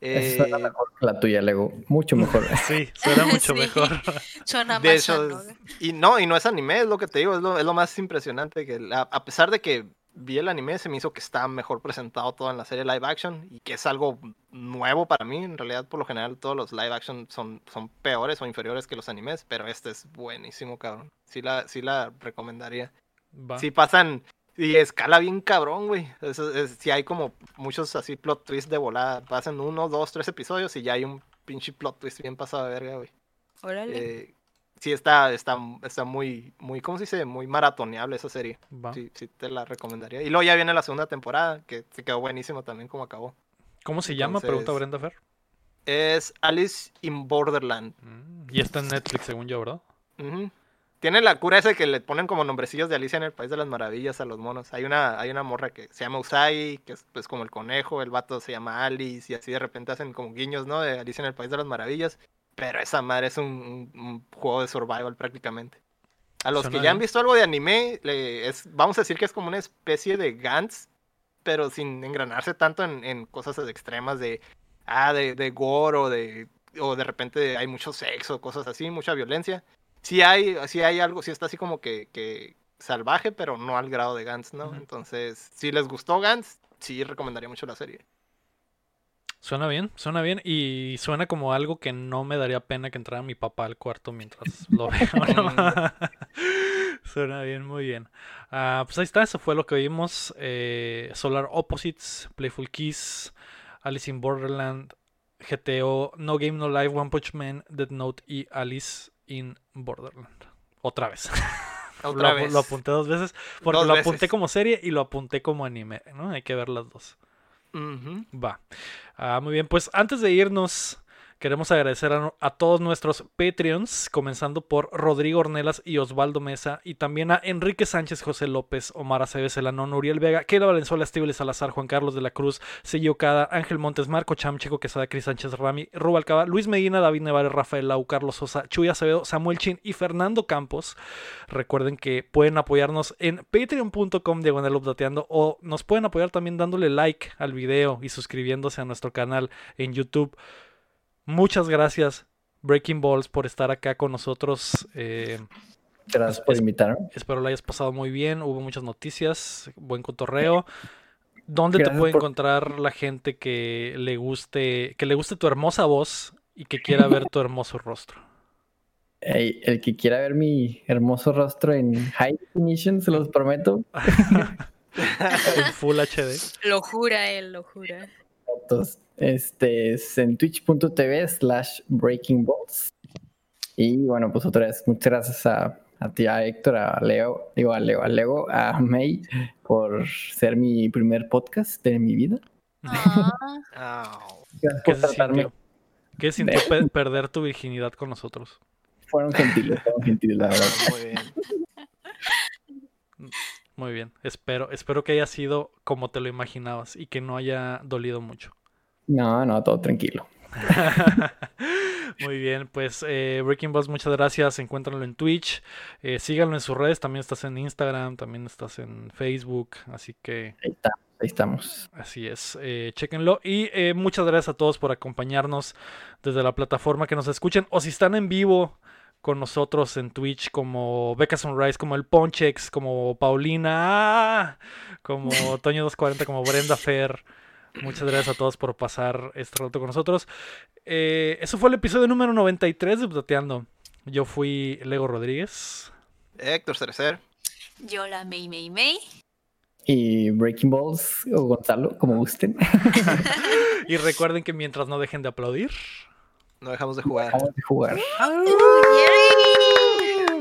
D: Eh... Suena mejor que la tuya, Lego. Mucho mejor.
A: sí, suena mucho mejor.
C: Suena de más
B: Y no, y no es anime, es lo que te digo, es lo, es lo más impresionante. que a pesar de que vi el anime, se me hizo que está mejor presentado todo en la serie live action y que es algo nuevo para mí. En realidad, por lo general, todos los live action son, son peores o inferiores que los animes, pero este es buenísimo, cabrón. Sí la, sí la recomendaría. Si pasan y escala bien cabrón, güey. Si hay como muchos así plot twists de volada. Pasan uno, dos, tres episodios y ya hay un pinche plot twist bien pasado de verga, güey.
C: Órale.
B: Eh, sí está, está, está muy, muy, ¿cómo se dice? Muy maratoneable esa serie. Sí, sí te la recomendaría. Y luego ya viene la segunda temporada, que se quedó buenísimo también como acabó.
A: ¿Cómo se llama? Pregunta Brenda Fer.
B: Es Alice in Borderland.
A: Mm, y está en Netflix, según yo, ¿verdad?
B: Tiene la cura ese que le ponen como nombrecillos de Alicia en el País de las Maravillas a los monos. Hay una, hay una morra que se llama Usai, que es pues como el conejo, el vato se llama Alice, y así de repente hacen como guiños, ¿no? De Alicia en el País de las Maravillas. Pero esa madre es un, juego de survival prácticamente. A los que ya han visto algo de anime, es, vamos a decir que es como una especie de Gantz, pero sin engranarse tanto en, cosas extremas de, ah, de, de gore o de, o de repente hay mucho sexo, cosas así, mucha violencia. Sí hay, sí hay algo, sí está así como que, que salvaje, pero no al grado de Gantz, ¿no? Entonces, si les gustó Gantz, sí recomendaría mucho la serie.
A: Suena bien, suena bien y suena como algo que no me daría pena que entrara mi papá al cuarto mientras lo veo. suena bien, muy bien. Ah, pues ahí está, eso fue lo que vimos. Eh, Solar Opposites, Playful Kiss, Alice in Borderland, GTO, No Game No Life, One Punch Man, Dead Note y Alice in Borderland. Otra vez.
B: Otra
A: lo,
B: vez.
A: lo, apunté dos veces. Porque lo apunté como serie y lo apunté como anime, ¿no? Hay que ver las dos. Va. Ah, muy bien, pues antes de irnos, Queremos agradecer a, todos nuestros Patreons, comenzando por Rodrigo Ornelas y Osvaldo Mesa, y también a Enrique Sánchez, José López, Omar Aceves, Elanón, Uriel Vega, Keila Valenzuela, Estíbal Salazar, Juan Carlos de la Cruz, Sello Cada, Ángel Montes, Marco Cham, Chico Quesada, Cris Sánchez Rami, Rubalcaba, Luis Medina, David Nevares, Rafael Lau, Carlos Sosa, Chuy Acevedo, Samuel Chin y Fernando Campos. Recuerden que pueden apoyarnos en patreon.com diagonal updateando o nos pueden apoyar también dándole like al video y suscribiéndose a nuestro canal en YouTube. Muchas gracias, Breaking Balls, por estar acá con nosotros. Eh,
D: gracias por invitarme.
A: Espero lo hayas pasado muy bien. Hubo muchas noticias, buen cotorreo. ¿Dónde te puede encontrar la gente que le guste, que le guste tu hermosa voz y que quiera ver tu hermoso rostro?
D: el que quiera ver mi hermoso rostro en high definition, se los prometo.
A: en Full HD.
C: Lo jura él, lo jura.
D: Este es en twitch.tv slash breaking balls. Y bueno, pues otra vez, muchas gracias a, a ti, a Héctor, a Leo, digo a Leo, a Leo, a May por ser mi primer podcast de mi vida.
C: Ah.
A: ¿Qué sintió, ¿Qué sintió perder tu virginidad con nosotros?
D: Fueron gentiles, fueron gentiles, la verdad.
B: Muy bien.
A: Muy bien. Espero, espero que haya sido como te lo imaginabas y que no haya dolido mucho.
D: No, no, todo tranquilo.
A: Muy bien, pues eh, Breaking Boss, muchas gracias. Encuéntranlo en Twitch. Eh, síganlo en sus redes. También estás en Instagram, también estás en Facebook. Así que.
D: Ahí, está, ahí estamos.
A: Así es. Eh, chéquenlo. Y eh, muchas gracias a todos por acompañarnos desde la plataforma que nos escuchen. O si están en vivo con nosotros en Twitch, como Becca Sunrise, como el Ponchex, como Paulina, como Toño240, como Brenda Fer. Muchas gracias a todos por pasar este rato con nosotros. Eh, eso fue el episodio número 93 de Plateando. Yo fui Lego Rodríguez.
B: Héctor Cerecer.
C: Yo la May May May.
D: Y Breaking Balls o Gonzalo, como gusten.
A: y recuerden que mientras no dejen de aplaudir,
B: no dejamos de jugar.
D: Dejamos de jugar.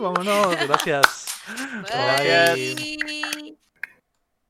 A: Vámonos, gracias.
C: Bye.